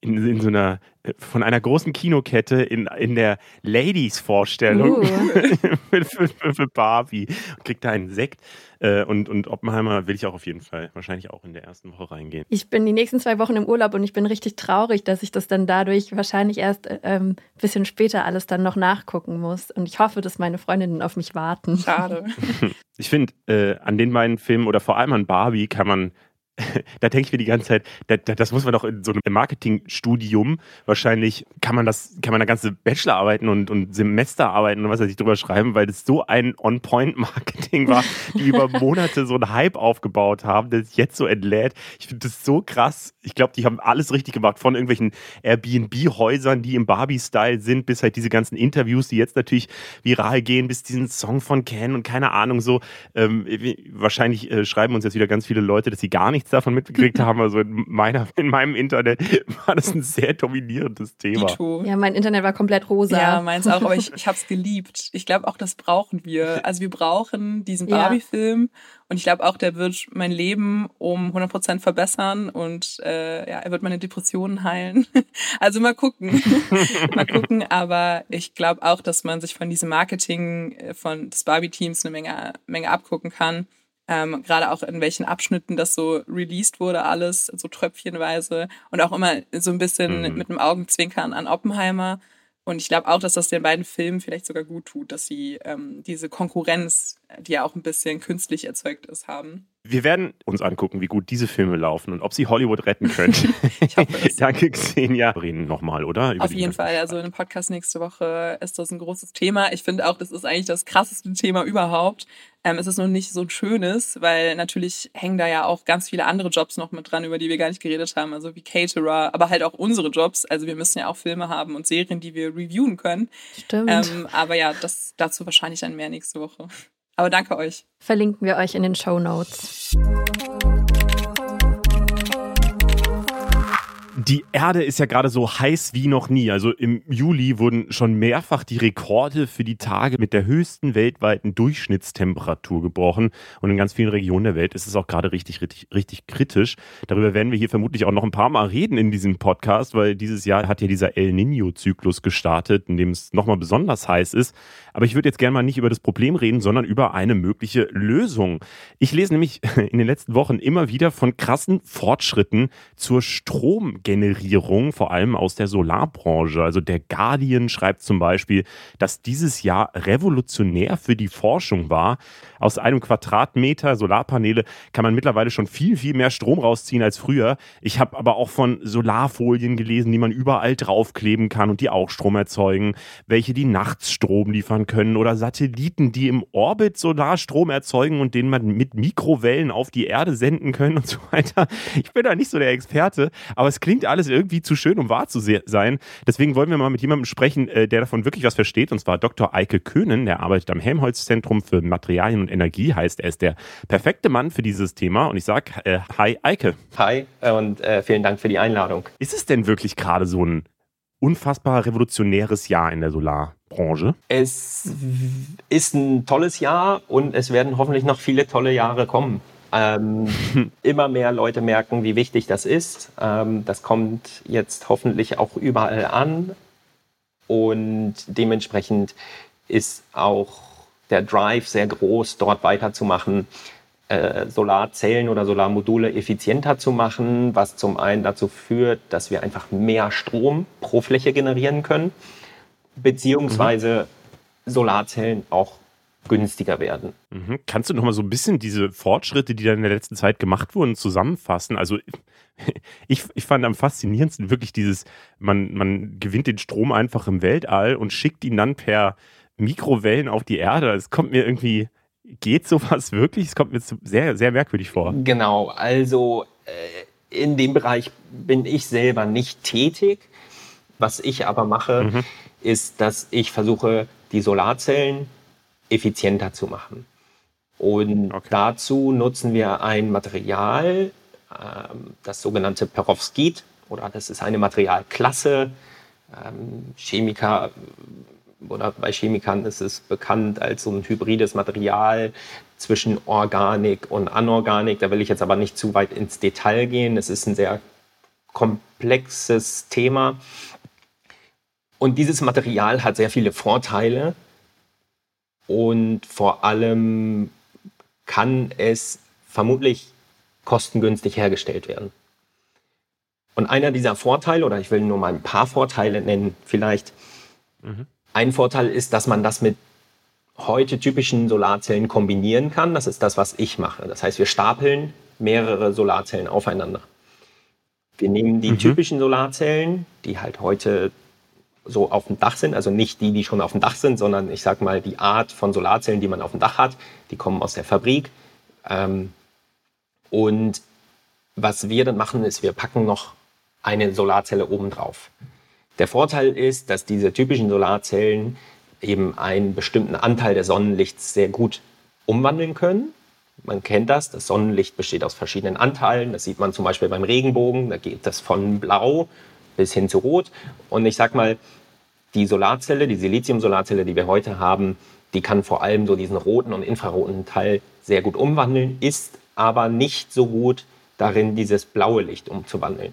in, in so einer von einer großen Kinokette in, in der Ladies-Vorstellung uh. für, für, für, Barbie und kriegt da einen Sekt. Äh, und, und Oppenheimer will ich auch auf jeden Fall wahrscheinlich auch in der ersten Woche reingehen. Ich bin die nächsten zwei Wochen im Urlaub und ich bin richtig traurig, dass ich das dann dadurch wahrscheinlich erst ein äh, ähm, bisschen später alles dann noch nachgucken muss. Und ich hoffe, dass meine Freundinnen auf mich warten. Schade. Ich finde, äh, an den beiden Filmen oder vor allem an Barbie kann man da denke ich mir die ganze Zeit, da, da, das muss man doch in so einem Marketingstudium wahrscheinlich, kann man das, kann man da ganze Bachelorarbeiten und, und Semesterarbeiten und was weiß ich drüber schreiben, weil das so ein On-Point-Marketing war, die über Monate so einen Hype aufgebaut haben, der sich jetzt so entlädt. Ich finde das so krass. Ich glaube, die haben alles richtig gemacht, von irgendwelchen Airbnb-Häusern, die im Barbie-Style sind, bis halt diese ganzen Interviews, die jetzt natürlich viral gehen, bis diesen Song von Ken und keine Ahnung so. Ähm, wahrscheinlich äh, schreiben uns jetzt wieder ganz viele Leute, dass sie gar nichts davon mitgekriegt haben. Also in, meiner, in meinem Internet war das ein sehr dominierendes Thema. Dito. Ja, mein Internet war komplett rosa. Ja, meins auch, aber ich, ich habe es geliebt. Ich glaube auch, das brauchen wir. Also wir brauchen diesen Barbie-Film und ich glaube auch, der wird mein Leben um 100% verbessern und äh, ja, er wird meine Depressionen heilen. also mal gucken. mal gucken, aber ich glaube auch, dass man sich von diesem Marketing äh, von des Barbie-Teams eine Menge, Menge abgucken kann ähm, gerade auch in welchen Abschnitten das so released wurde, alles so tröpfchenweise und auch immer so ein bisschen mhm. mit einem Augenzwinkern an Oppenheimer. Und ich glaube auch, dass das den beiden Filmen vielleicht sogar gut tut, dass sie ähm, diese Konkurrenz, die ja auch ein bisschen künstlich erzeugt ist, haben. Wir werden uns angucken, wie gut diese Filme laufen und ob sie Hollywood retten können. ich hoffe es. Danke, Xenia. Reden nochmal, oder? Über Auf jeden Fall. Also in einem Podcast nächste Woche ist das ein großes Thema. Ich finde auch, das ist eigentlich das krasseste Thema überhaupt. Ähm, es ist nur nicht so ein schönes, weil natürlich hängen da ja auch ganz viele andere Jobs noch mit dran, über die wir gar nicht geredet haben. Also wie Caterer, aber halt auch unsere Jobs. Also wir müssen ja auch Filme haben und Serien, die wir reviewen können. Stimmt. Ähm, aber ja, das dazu wahrscheinlich dann mehr nächste Woche. Aber danke euch. Verlinken wir euch in den Show Notes. Die Erde ist ja gerade so heiß wie noch nie. Also im Juli wurden schon mehrfach die Rekorde für die Tage mit der höchsten weltweiten Durchschnittstemperatur gebrochen. Und in ganz vielen Regionen der Welt ist es auch gerade richtig, richtig, richtig kritisch. Darüber werden wir hier vermutlich auch noch ein paar Mal reden in diesem Podcast, weil dieses Jahr hat ja dieser El Nino-Zyklus gestartet, in dem es nochmal besonders heiß ist. Aber ich würde jetzt gerne mal nicht über das Problem reden, sondern über eine mögliche Lösung. Ich lese nämlich in den letzten Wochen immer wieder von krassen Fortschritten zur Stromgenerierung, vor allem aus der Solarbranche. Also der Guardian schreibt zum Beispiel, dass dieses Jahr revolutionär für die Forschung war. Aus einem Quadratmeter Solarpaneele kann man mittlerweile schon viel, viel mehr Strom rausziehen als früher. Ich habe aber auch von Solarfolien gelesen, die man überall draufkleben kann und die auch Strom erzeugen, welche die nachts Strom liefern können oder Satelliten, die im Orbit Solarstrom erzeugen und den man mit Mikrowellen auf die Erde senden können und so weiter. Ich bin da nicht so der Experte, aber es klingt alles irgendwie zu schön, um wahr zu sein. Deswegen wollen wir mal mit jemandem sprechen, äh, der davon wirklich was versteht, und zwar Dr. Eike Köhnen, der arbeitet am Helmholtz-Zentrum für Materialien und Energie, heißt, er ist der perfekte Mann für dieses Thema. Und ich sage, äh, hi Eike. Hi und äh, vielen Dank für die Einladung. Ist es denn wirklich gerade so ein unfassbar revolutionäres Jahr in der Solarbranche? Es ist ein tolles Jahr und es werden hoffentlich noch viele tolle Jahre kommen. Ähm, immer mehr Leute merken, wie wichtig das ist. Ähm, das kommt jetzt hoffentlich auch überall an. Und dementsprechend ist auch der Drive sehr groß, dort weiterzumachen, äh, Solarzellen oder Solarmodule effizienter zu machen, was zum einen dazu führt, dass wir einfach mehr Strom pro Fläche generieren können, beziehungsweise mhm. Solarzellen auch günstiger werden. Mhm. Kannst du noch mal so ein bisschen diese Fortschritte, die da in der letzten Zeit gemacht wurden, zusammenfassen? Also ich, ich fand am faszinierendsten wirklich dieses, man, man gewinnt den Strom einfach im Weltall und schickt ihn dann per Mikrowellen auf die Erde. Es kommt mir irgendwie, geht sowas wirklich? Es kommt mir sehr, sehr merkwürdig vor. Genau, also äh, in dem Bereich bin ich selber nicht tätig. Was ich aber mache, mhm. ist, dass ich versuche, die Solarzellen effizienter zu machen. Und okay. dazu nutzen wir ein Material, ähm, das sogenannte Perovskit, oder das ist eine Materialklasse. Ähm, Chemiker oder bei Chemikern ist es bekannt als so ein hybrides Material zwischen Organik und Anorganik. Da will ich jetzt aber nicht zu weit ins Detail gehen. Es ist ein sehr komplexes Thema. Und dieses Material hat sehr viele Vorteile, und vor allem kann es vermutlich kostengünstig hergestellt werden. Und einer dieser Vorteile, oder ich will nur mal ein paar Vorteile nennen, vielleicht. Mhm. Ein Vorteil ist, dass man das mit heute typischen Solarzellen kombinieren kann. Das ist das, was ich mache. Das heißt, wir stapeln mehrere Solarzellen aufeinander. Wir nehmen die mhm. typischen Solarzellen, die halt heute so auf dem Dach sind, also nicht die, die schon auf dem Dach sind, sondern ich sage mal die Art von Solarzellen, die man auf dem Dach hat, die kommen aus der Fabrik. Ähm, und was wir dann machen, ist, wir packen noch eine Solarzelle oben drauf. Der Vorteil ist, dass diese typischen Solarzellen eben einen bestimmten Anteil des Sonnenlichts sehr gut umwandeln können. Man kennt das, das Sonnenlicht besteht aus verschiedenen Anteilen. Das sieht man zum Beispiel beim Regenbogen. Da geht das von blau bis hin zu rot. Und ich sag mal, die Solarzelle, die Silizium-Solarzelle, die wir heute haben, die kann vor allem so diesen roten und infraroten Teil sehr gut umwandeln, ist aber nicht so gut darin, dieses blaue Licht umzuwandeln.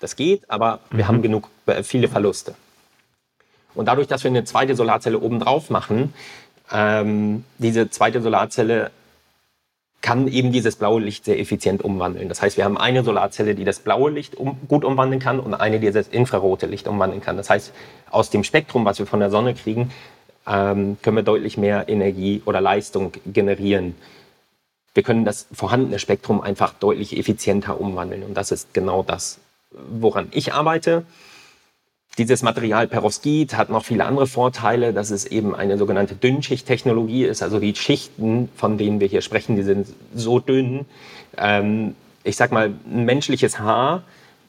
Das geht, aber wir mhm. haben genug äh, viele Verluste. Und dadurch, dass wir eine zweite Solarzelle oben drauf machen, ähm, diese zweite Solarzelle kann eben dieses blaue Licht sehr effizient umwandeln. Das heißt, wir haben eine Solarzelle, die das blaue Licht um, gut umwandeln kann und eine, die das infrarote Licht umwandeln kann. Das heißt, aus dem Spektrum, was wir von der Sonne kriegen, ähm, können wir deutlich mehr Energie oder Leistung generieren. Wir können das vorhandene Spektrum einfach deutlich effizienter umwandeln. Und das ist genau das, woran ich arbeite. Dieses Material Perovskit hat noch viele andere Vorteile, dass es eben eine sogenannte Dünnschichttechnologie ist. Also die Schichten, von denen wir hier sprechen, die sind so dünn. Ähm, ich sag mal, ein menschliches Haar,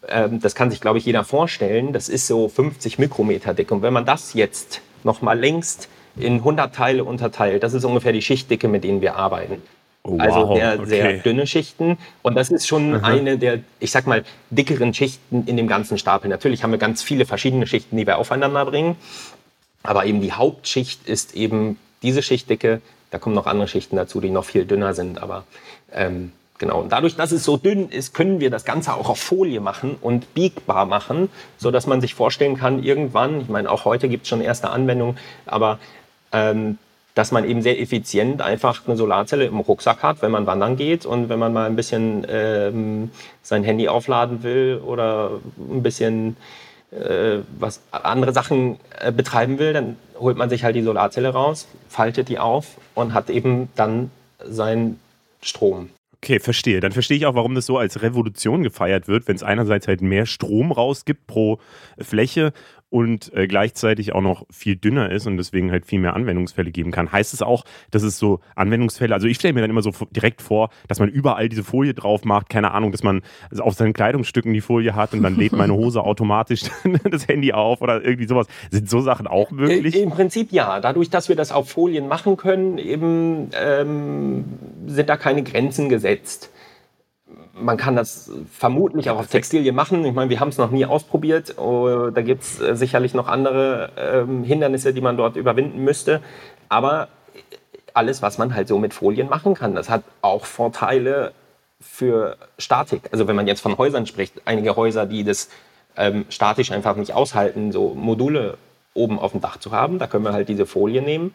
ähm, das kann sich, glaube ich, jeder vorstellen, das ist so 50 Mikrometer dick. Und wenn man das jetzt noch mal längst in 100 Teile unterteilt, das ist ungefähr die Schichtdicke, mit denen wir arbeiten. Oh, also wow, also sehr, okay. sehr dünne Schichten. Und das ist schon Aha. eine der, ich sag mal, dickeren Schichten in dem ganzen Stapel. Natürlich haben wir ganz viele verschiedene Schichten, die wir aufeinander bringen. Aber eben die Hauptschicht ist eben diese Schichtdicke. Da kommen noch andere Schichten dazu, die noch viel dünner sind. Aber ähm, genau. Und dadurch, dass es so dünn ist, können wir das Ganze auch auf Folie machen und biegbar machen, so dass man sich vorstellen kann, irgendwann, ich meine, auch heute gibt es schon erste Anwendungen, aber ähm, dass man eben sehr effizient einfach eine Solarzelle im Rucksack hat, wenn man wandern geht und wenn man mal ein bisschen ähm, sein Handy aufladen will oder ein bisschen äh, was andere Sachen äh, betreiben will, dann holt man sich halt die Solarzelle raus, faltet die auf und hat eben dann seinen Strom. Okay, verstehe. Dann verstehe ich auch, warum das so als Revolution gefeiert wird, wenn es einerseits halt mehr Strom rausgibt pro Fläche und äh, gleichzeitig auch noch viel dünner ist und deswegen halt viel mehr Anwendungsfälle geben kann. Heißt es auch, dass es so Anwendungsfälle, also ich stelle mir dann immer so direkt vor, dass man überall diese Folie drauf macht, keine Ahnung, dass man auf seinen Kleidungsstücken die Folie hat und dann lädt meine Hose automatisch das Handy auf oder irgendwie sowas. Sind so Sachen auch möglich? Im Prinzip ja. Dadurch, dass wir das auf Folien machen können, eben ähm, sind da keine Grenzen gesetzt man kann das vermutlich auch auf Textilien machen. Ich meine, wir haben es noch nie ausprobiert. Oh, da gibt es äh, sicherlich noch andere ähm, Hindernisse, die man dort überwinden müsste. Aber alles, was man halt so mit Folien machen kann, das hat auch Vorteile für Statik. Also wenn man jetzt von Häusern spricht, einige Häuser, die das ähm, statisch einfach nicht aushalten, so Module oben auf dem Dach zu haben, da können wir halt diese Folie nehmen,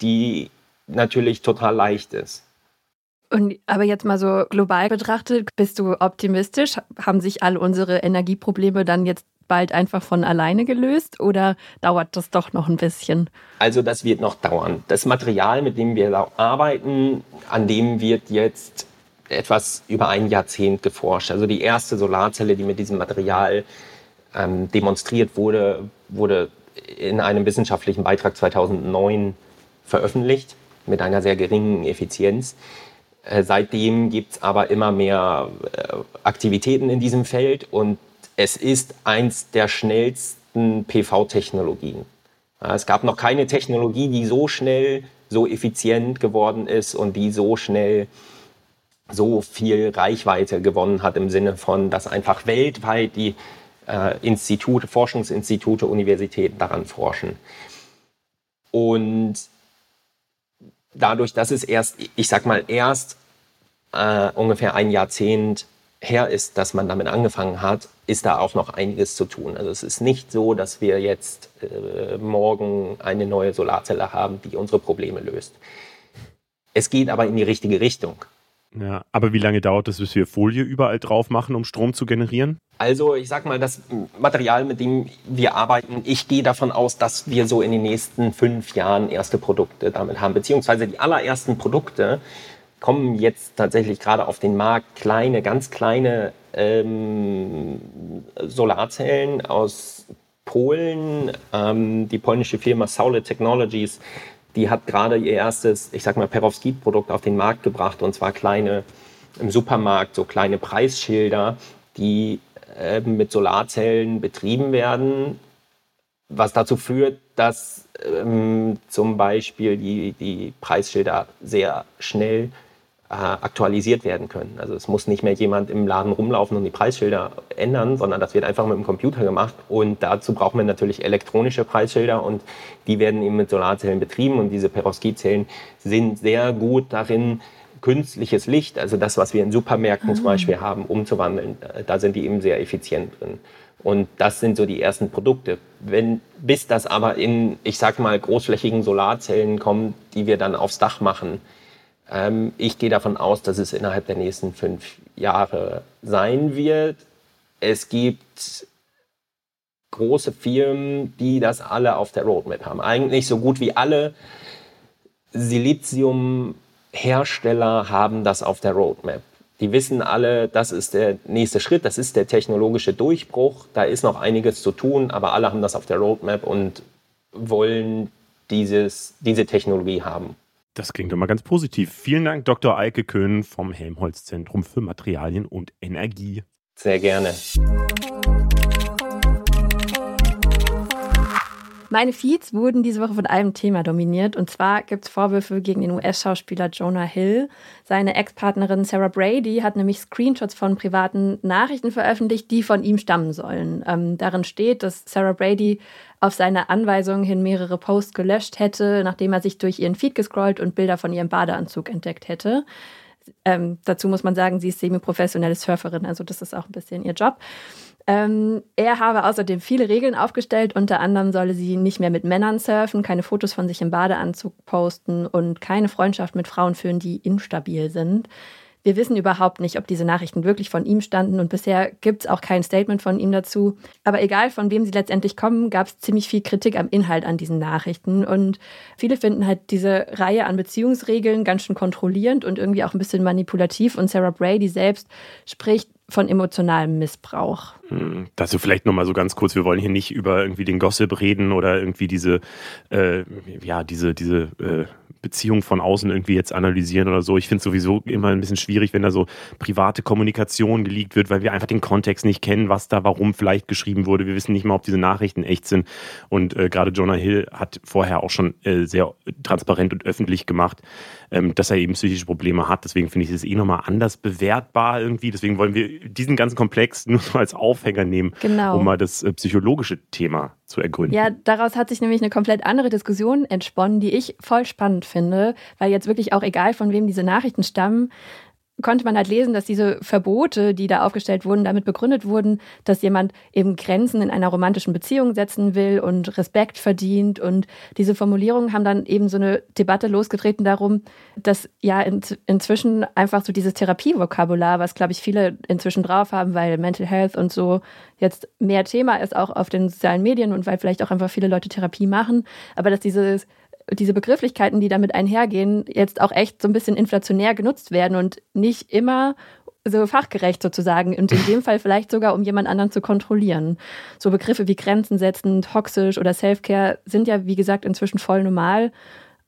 die natürlich total leicht ist. Und, aber jetzt mal so global betrachtet, bist du optimistisch? Haben sich all unsere Energieprobleme dann jetzt bald einfach von alleine gelöst oder dauert das doch noch ein bisschen? Also das wird noch dauern. Das Material, mit dem wir arbeiten, an dem wird jetzt etwas über ein Jahrzehnt geforscht. Also die erste Solarzelle, die mit diesem Material ähm, demonstriert wurde, wurde in einem wissenschaftlichen Beitrag 2009 veröffentlicht mit einer sehr geringen Effizienz. Äh, seitdem gibt es aber immer mehr äh, Aktivitäten in diesem Feld und es ist eins der schnellsten PV-Technologien. es gab noch keine Technologie, die so schnell, so effizient geworden ist und die so schnell so viel Reichweite gewonnen hat im Sinne von, dass einfach weltweit die äh, Institute, Forschungsinstitute, Universitäten daran forschen. Und dadurch, dass es erst, ich sag mal, erst äh, ungefähr ein Jahrzehnt her ist, dass man damit angefangen hat, ist da auch noch einiges zu tun. Also es ist nicht so, dass wir jetzt äh, morgen eine neue Solarzelle haben, die unsere Probleme löst. Es geht aber in die richtige Richtung. Ja, aber wie lange dauert es, bis wir Folie überall drauf machen, um Strom zu generieren? Also ich sag mal, das Material, mit dem wir arbeiten, ich gehe davon aus, dass wir so in den nächsten fünf Jahren erste Produkte damit haben, beziehungsweise die allerersten Produkte kommen jetzt tatsächlich gerade auf den Markt kleine, ganz kleine ähm, Solarzellen aus Polen. Ähm, die polnische Firma Solid Technologies die hat gerade ihr erstes, ich sag mal, Perovskit-Produkt auf den Markt gebracht und zwar kleine im Supermarkt, so kleine Preisschilder, die äh, mit Solarzellen betrieben werden, was dazu führt, dass ähm, zum Beispiel die, die Preisschilder sehr schnell äh, aktualisiert werden können. Also es muss nicht mehr jemand im Laden rumlaufen und die Preisschilder ändern, sondern das wird einfach mit dem Computer gemacht. Und dazu braucht man natürlich elektronische Preisschilder und die werden eben mit Solarzellen betrieben. Und diese Perovskit-Zellen sind sehr gut darin, künstliches Licht, also das, was wir in Supermärkten ah. zum Beispiel haben, umzuwandeln. Da sind die eben sehr effizient drin. Und das sind so die ersten Produkte. Wenn, bis das aber in, ich sag mal, großflächigen Solarzellen kommt, die wir dann aufs Dach machen, ähm, ich gehe davon aus, dass es innerhalb der nächsten fünf Jahre sein wird. Es gibt große Firmen, die das alle auf der Roadmap haben. Eigentlich so gut wie alle Silizium-Hersteller haben das auf der Roadmap. Die wissen alle, das ist der nächste Schritt, das ist der technologische Durchbruch, da ist noch einiges zu tun, aber alle haben das auf der Roadmap und wollen dieses, diese Technologie haben. Das klingt doch mal ganz positiv. Vielen Dank, Dr. Eike Köhn vom Helmholtz-Zentrum für Materialien und Energie. Sehr gerne. Meine Feeds wurden diese Woche von einem Thema dominiert. Und zwar gibt es Vorwürfe gegen den US-Schauspieler Jonah Hill. Seine Ex-Partnerin Sarah Brady hat nämlich Screenshots von privaten Nachrichten veröffentlicht, die von ihm stammen sollen. Ähm, darin steht, dass Sarah Brady auf seine Anweisung hin mehrere Posts gelöscht hätte, nachdem er sich durch ihren Feed gescrollt und Bilder von ihrem Badeanzug entdeckt hätte. Ähm, dazu muss man sagen, sie ist semi-professionelle Surferin, also das ist auch ein bisschen ihr Job. Ähm, er habe außerdem viele Regeln aufgestellt. Unter anderem solle sie nicht mehr mit Männern surfen, keine Fotos von sich im Badeanzug posten und keine Freundschaft mit Frauen führen, die instabil sind. Wir wissen überhaupt nicht, ob diese Nachrichten wirklich von ihm standen und bisher gibt es auch kein Statement von ihm dazu. Aber egal, von wem sie letztendlich kommen, gab es ziemlich viel Kritik am Inhalt an diesen Nachrichten. Und viele finden halt diese Reihe an Beziehungsregeln ganz schön kontrollierend und irgendwie auch ein bisschen manipulativ. Und Sarah Brady selbst spricht von emotionalem Missbrauch. Hm, dazu vielleicht nochmal so ganz kurz, wir wollen hier nicht über irgendwie den Gossip reden oder irgendwie diese, äh, ja, diese, diese äh, Beziehung von außen irgendwie jetzt analysieren oder so. Ich finde es sowieso immer ein bisschen schwierig, wenn da so private Kommunikation geleakt wird, weil wir einfach den Kontext nicht kennen, was da warum vielleicht geschrieben wurde. Wir wissen nicht mal, ob diese Nachrichten echt sind. Und äh, gerade Jonah Hill hat vorher auch schon äh, sehr transparent und öffentlich gemacht, ähm, dass er eben psychische Probleme hat. Deswegen finde ich es eh nochmal anders bewertbar irgendwie. Deswegen wollen wir diesen ganzen Komplex nur so als Aufhänger nehmen, genau. um mal das äh, psychologische Thema zu ergründen. Ja, daraus hat sich nämlich eine komplett andere Diskussion entsponnen, die ich voll spannend finde, weil jetzt wirklich auch egal, von wem diese Nachrichten stammen, konnte man halt lesen, dass diese Verbote, die da aufgestellt wurden, damit begründet wurden, dass jemand eben Grenzen in einer romantischen Beziehung setzen will und Respekt verdient. Und diese Formulierungen haben dann eben so eine Debatte losgetreten darum, dass ja in, inzwischen einfach so dieses Therapievokabular, was glaube ich viele inzwischen drauf haben, weil Mental Health und so jetzt mehr Thema ist, auch auf den sozialen Medien und weil vielleicht auch einfach viele Leute Therapie machen, aber dass dieses diese Begrifflichkeiten, die damit einhergehen, jetzt auch echt so ein bisschen inflationär genutzt werden und nicht immer so fachgerecht sozusagen und in dem Fall vielleicht sogar, um jemand anderen zu kontrollieren. So Begriffe wie Grenzen setzen, toxisch oder Self-Care sind ja, wie gesagt, inzwischen voll normal.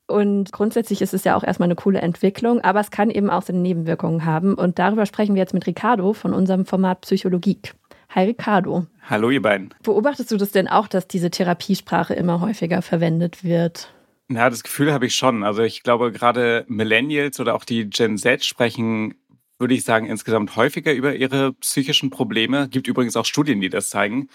Und grundsätzlich ist es ja auch erstmal eine coole Entwicklung, aber es kann eben auch seine Nebenwirkungen haben. Und darüber sprechen wir jetzt mit Ricardo von unserem Format Psychologie. Hi Ricardo. Hallo ihr beiden. Beobachtest du das denn auch, dass diese Therapiesprache immer häufiger verwendet wird? Ja, das Gefühl habe ich schon. Also ich glaube, gerade Millennials oder auch die Gen Z sprechen, würde ich sagen, insgesamt häufiger über ihre psychischen Probleme. Gibt übrigens auch Studien, die das zeigen.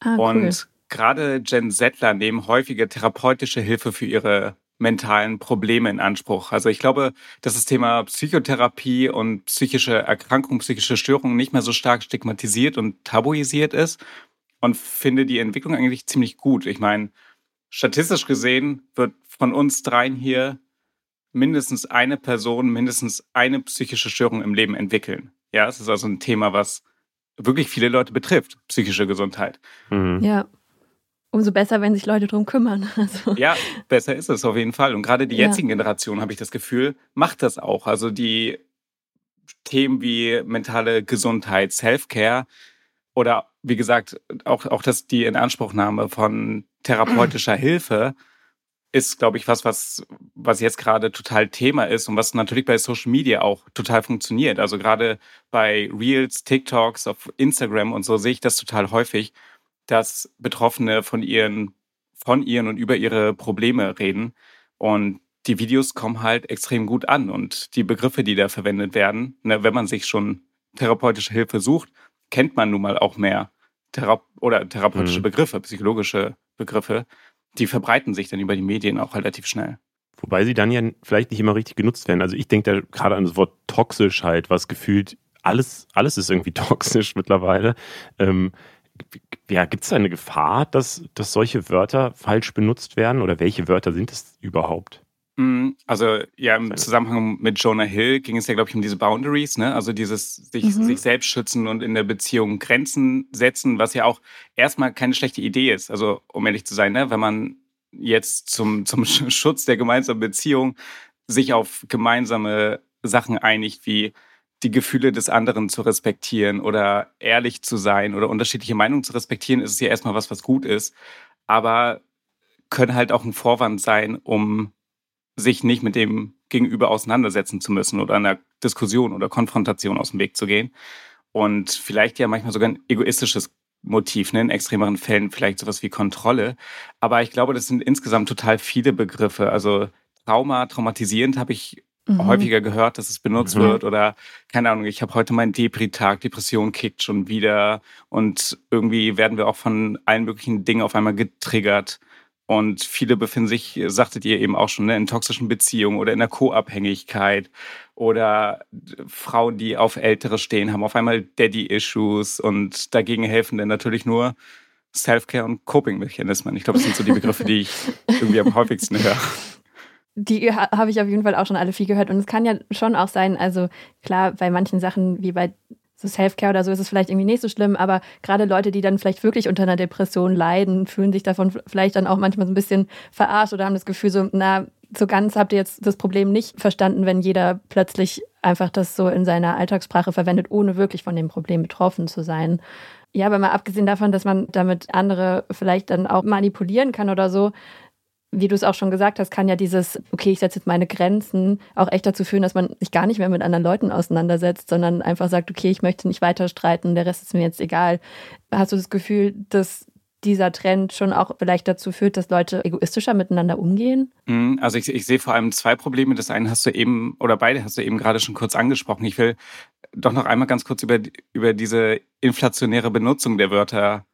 Ah, cool. Und gerade Gen Zler nehmen häufige therapeutische Hilfe für ihre mentalen Probleme in Anspruch. Also ich glaube, dass das Thema Psychotherapie und psychische Erkrankungen, psychische Störungen nicht mehr so stark stigmatisiert und tabuisiert ist und finde die Entwicklung eigentlich ziemlich gut. Ich meine, statistisch gesehen wird von uns dreien hier mindestens eine Person, mindestens eine psychische Störung im Leben entwickeln. Ja, es ist also ein Thema, was wirklich viele Leute betrifft, psychische Gesundheit. Mhm. Ja. Umso besser, wenn sich Leute drum kümmern. Also. Ja, besser ist es auf jeden Fall. Und gerade die ja. jetzigen Generationen, habe ich das Gefühl, macht das auch. Also die Themen wie mentale Gesundheit, Self-Care oder wie gesagt, auch, auch das, die Inanspruchnahme von therapeutischer Hilfe ist, glaube ich, was, was, was jetzt gerade total Thema ist und was natürlich bei Social Media auch total funktioniert. Also gerade bei Reels, TikToks, auf Instagram und so sehe ich das total häufig, dass Betroffene von ihren, von ihren und über ihre Probleme reden. Und die Videos kommen halt extrem gut an. Und die Begriffe, die da verwendet werden, ne, wenn man sich schon therapeutische Hilfe sucht, kennt man nun mal auch mehr Thera oder therapeutische mhm. Begriffe, psychologische Begriffe die verbreiten sich dann über die Medien auch relativ schnell. Wobei sie dann ja vielleicht nicht immer richtig genutzt werden. Also ich denke da gerade an das Wort toxisch halt, was gefühlt alles, alles ist irgendwie toxisch mittlerweile. Ähm, ja, gibt es da eine Gefahr, dass, dass solche Wörter falsch benutzt werden oder welche Wörter sind es überhaupt? Mm, also ja, im Zusammenhang mit Jonah Hill ging es ja, glaube ich, um diese Boundaries, ne? Also dieses sich, mhm. sich selbst schützen und in der Beziehung Grenzen setzen, was ja auch erstmal keine schlechte Idee ist. Also um ehrlich zu sein, ne? wenn man jetzt zum, zum Schutz der gemeinsamen Beziehung sich auf gemeinsame Sachen einigt, wie die Gefühle des anderen zu respektieren oder ehrlich zu sein oder unterschiedliche Meinungen zu respektieren, ist es ja erstmal was, was gut ist. Aber können halt auch ein Vorwand sein, um sich nicht mit dem Gegenüber auseinandersetzen zu müssen oder einer Diskussion oder Konfrontation aus dem Weg zu gehen. Und vielleicht ja manchmal sogar ein egoistisches Motiv, ne? in extremeren Fällen vielleicht sowas wie Kontrolle. Aber ich glaube, das sind insgesamt total viele Begriffe. Also Trauma, traumatisierend habe ich mhm. häufiger gehört, dass es benutzt mhm. wird. Oder keine Ahnung, ich habe heute meinen Depri-Tag, Depression kickt schon wieder. Und irgendwie werden wir auch von allen möglichen Dingen auf einmal getriggert. Und viele befinden sich, sagtet ihr eben auch schon, ne, in toxischen Beziehungen oder in der Co-Abhängigkeit oder Frauen, die auf Ältere stehen, haben auf einmal Daddy-Issues und dagegen helfen dann natürlich nur Self-Care und Coping-Mechanismen. Ich glaube, das sind so die Begriffe, die ich irgendwie am häufigsten höre. Die habe ich auf jeden Fall auch schon alle viel gehört. Und es kann ja schon auch sein, also klar, bei manchen Sachen wie bei so Self-Care oder so ist es vielleicht irgendwie nicht so schlimm, aber gerade Leute, die dann vielleicht wirklich unter einer Depression leiden, fühlen sich davon vielleicht dann auch manchmal so ein bisschen verarscht oder haben das Gefühl so, na, so ganz habt ihr jetzt das Problem nicht verstanden, wenn jeder plötzlich einfach das so in seiner Alltagssprache verwendet, ohne wirklich von dem Problem betroffen zu sein. Ja, aber mal abgesehen davon, dass man damit andere vielleicht dann auch manipulieren kann oder so, wie du es auch schon gesagt hast, kann ja dieses, okay, ich setze jetzt meine Grenzen, auch echt dazu führen, dass man sich gar nicht mehr mit anderen Leuten auseinandersetzt, sondern einfach sagt, okay, ich möchte nicht weiter streiten, der Rest ist mir jetzt egal. Hast du das Gefühl, dass dieser Trend schon auch vielleicht dazu führt, dass Leute egoistischer miteinander umgehen? Mhm, also ich, ich sehe vor allem zwei Probleme. Das eine hast du eben, oder beide hast du eben gerade schon kurz angesprochen. Ich will doch noch einmal ganz kurz über, über diese inflationäre Benutzung der Wörter,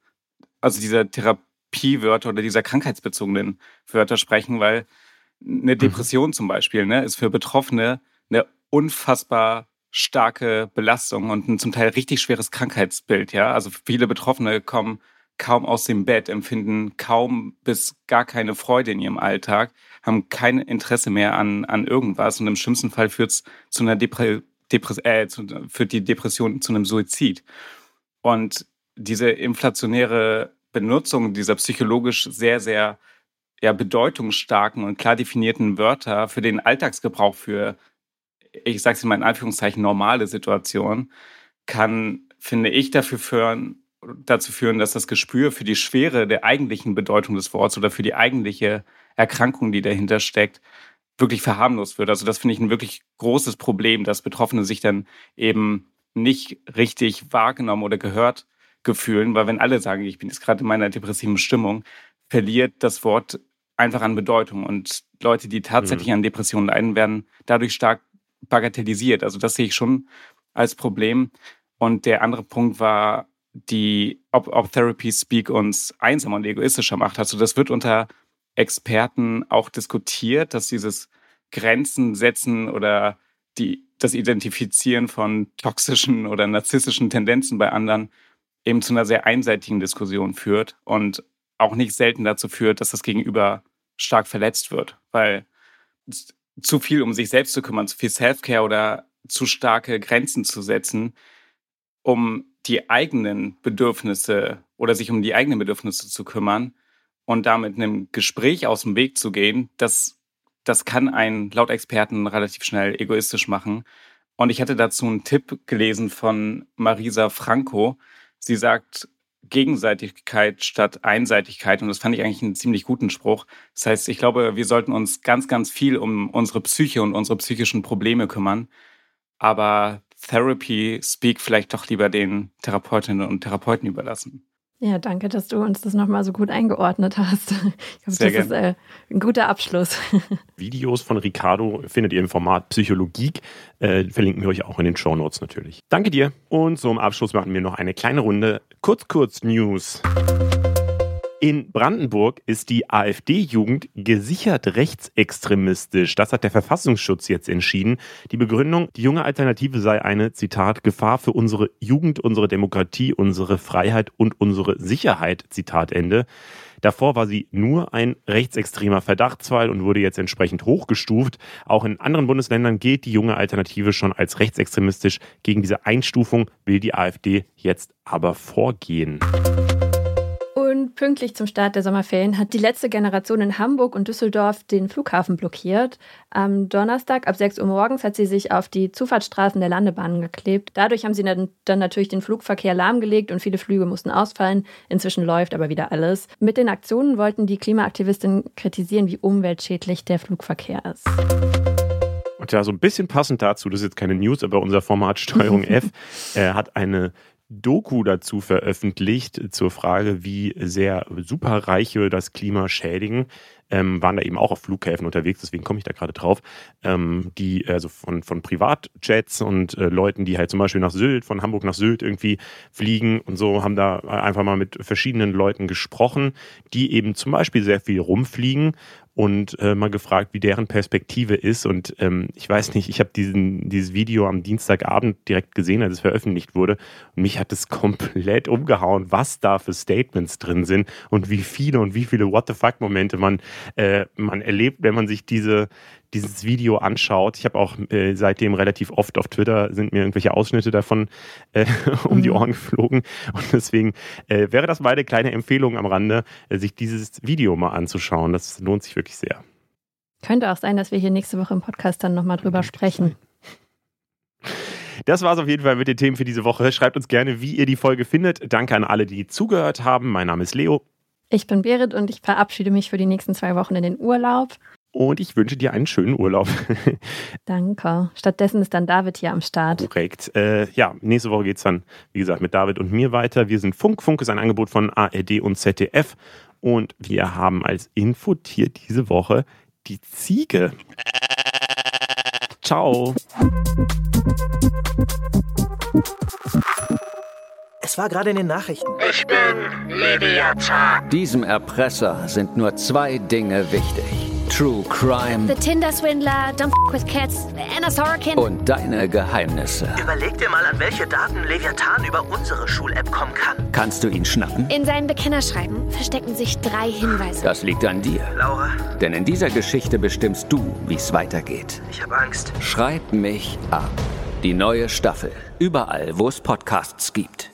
also dieser Therapie Therapiewörter oder dieser krankheitsbezogenen Wörter sprechen, weil eine mhm. Depression mhm. zum Beispiel ne, ist für Betroffene eine unfassbar starke Belastung und ein zum Teil richtig schweres Krankheitsbild. Ja, also viele Betroffene kommen kaum aus dem Bett, empfinden kaum bis gar keine Freude in ihrem Alltag, haben kein Interesse mehr an, an irgendwas und im schlimmsten Fall führt es zu einer Depre Depres äh, zu, führt die Depression zu einem Suizid. Und diese inflationäre Benutzung dieser psychologisch sehr, sehr ja, bedeutungsstarken und klar definierten Wörter für den Alltagsgebrauch für, ich sage es mal in Anführungszeichen, normale Situationen, kann, finde ich, dafür führen, dazu führen, dass das Gespür für die Schwere der eigentlichen Bedeutung des Wortes oder für die eigentliche Erkrankung, die dahinter steckt, wirklich verharmlost wird. Also das finde ich ein wirklich großes Problem, dass Betroffene sich dann eben nicht richtig wahrgenommen oder gehört Gefühlen, weil wenn alle sagen, ich bin jetzt gerade in meiner depressiven Stimmung, verliert das Wort einfach an Bedeutung. Und Leute, die tatsächlich mhm. an Depressionen leiden, werden dadurch stark bagatellisiert. Also das sehe ich schon als Problem. Und der andere Punkt war, die, ob, ob Therapy Speak uns einsamer und egoistischer macht. Also das wird unter Experten auch diskutiert, dass dieses Grenzen setzen oder die, das Identifizieren von toxischen oder narzisstischen Tendenzen bei anderen eben zu einer sehr einseitigen Diskussion führt und auch nicht selten dazu führt, dass das Gegenüber stark verletzt wird, weil zu viel um sich selbst zu kümmern, zu viel Self-Care oder zu starke Grenzen zu setzen, um die eigenen Bedürfnisse oder sich um die eigenen Bedürfnisse zu kümmern und damit einem Gespräch aus dem Weg zu gehen, das, das kann einen laut Experten relativ schnell egoistisch machen. Und ich hatte dazu einen Tipp gelesen von Marisa Franco, Sie sagt Gegenseitigkeit statt Einseitigkeit und das fand ich eigentlich einen ziemlich guten Spruch. Das heißt, ich glaube, wir sollten uns ganz, ganz viel um unsere Psyche und unsere psychischen Probleme kümmern. Aber Therapy Speak vielleicht doch lieber den Therapeutinnen und Therapeuten überlassen. Ja, danke, dass du uns das nochmal so gut eingeordnet hast. Ich glaube, das gern. ist äh, ein guter Abschluss. Videos von Ricardo findet ihr im Format Psychologie. Äh, verlinken wir euch auch in den Show Notes natürlich. Danke dir. Und zum Abschluss machen wir noch eine kleine Runde Kurz-Kurz-News. In Brandenburg ist die AfD-Jugend gesichert rechtsextremistisch. Das hat der Verfassungsschutz jetzt entschieden. Die Begründung, die junge Alternative sei eine, Zitat, Gefahr für unsere Jugend, unsere Demokratie, unsere Freiheit und unsere Sicherheit, Zitat Ende. Davor war sie nur ein rechtsextremer Verdachtsfall und wurde jetzt entsprechend hochgestuft. Auch in anderen Bundesländern gilt die junge Alternative schon als rechtsextremistisch. Gegen diese Einstufung will die AfD jetzt aber vorgehen. Pünktlich zum Start der Sommerferien hat die letzte Generation in Hamburg und Düsseldorf den Flughafen blockiert. Am Donnerstag ab 6 Uhr morgens hat sie sich auf die Zufahrtsstraßen der Landebahnen geklebt. Dadurch haben sie dann, dann natürlich den Flugverkehr lahmgelegt und viele Flüge mussten ausfallen. Inzwischen läuft aber wieder alles. Mit den Aktionen wollten die Klimaaktivistinnen kritisieren, wie umweltschädlich der Flugverkehr ist. Und ja, so ein bisschen passend dazu, das ist jetzt keine News, aber unser Format Steuerung F äh, hat eine Doku dazu veröffentlicht zur Frage, wie sehr Superreiche das Klima schädigen. Ähm, waren da eben auch auf Flughäfen unterwegs, deswegen komme ich da gerade drauf, ähm, die also von, von Privatjets und äh, Leuten, die halt zum Beispiel nach Sylt, von Hamburg nach Sylt irgendwie fliegen und so, haben da einfach mal mit verschiedenen Leuten gesprochen, die eben zum Beispiel sehr viel rumfliegen und äh, mal gefragt, wie deren Perspektive ist. Und ähm, ich weiß nicht, ich habe dieses Video am Dienstagabend direkt gesehen, als es veröffentlicht wurde. Und mich hat es komplett umgehauen, was da für Statements drin sind und wie viele und wie viele What the fuck-Momente man, äh, man erlebt, wenn man sich diese, dieses Video anschaut. Ich habe auch äh, seitdem relativ oft auf Twitter sind mir irgendwelche Ausschnitte davon äh, um mhm. die Ohren geflogen. Und deswegen äh, wäre das meine kleine Empfehlung am Rande, äh, sich dieses Video mal anzuschauen. Das lohnt sich wirklich sehr. Könnte auch sein, dass wir hier nächste Woche im Podcast dann nochmal drüber sprechen. Das war es auf jeden Fall mit den Themen für diese Woche. Schreibt uns gerne, wie ihr die Folge findet. Danke an alle, die zugehört haben. Mein Name ist Leo. Ich bin Berit und ich verabschiede mich für die nächsten zwei Wochen in den Urlaub und ich wünsche dir einen schönen Urlaub. Danke. Stattdessen ist dann David hier am Start. Korrekt. Äh, ja, nächste Woche geht es dann, wie gesagt, mit David und mir weiter. Wir sind Funk. Funk ist ein Angebot von ARD und ZDF. Und wir haben als Infotier diese Woche die Ziege. Ciao. Es war gerade in den Nachrichten. Ich bin Leviathan. Diesem Erpresser sind nur zwei Dinge wichtig. True Crime. The Tinder Swindler, Don't F with Cats, Anna Sorokin. Und deine Geheimnisse. Überleg dir mal, an welche Daten Leviathan über unsere Schul-App kommen kann. Kannst du ihn schnappen? In seinem Bekennerschreiben verstecken sich drei Hinweise. Das liegt an dir. Laura. Denn in dieser Geschichte bestimmst du, wie es weitergeht. Ich habe Angst. Schreib mich ab. Die neue Staffel. Überall, wo es Podcasts gibt.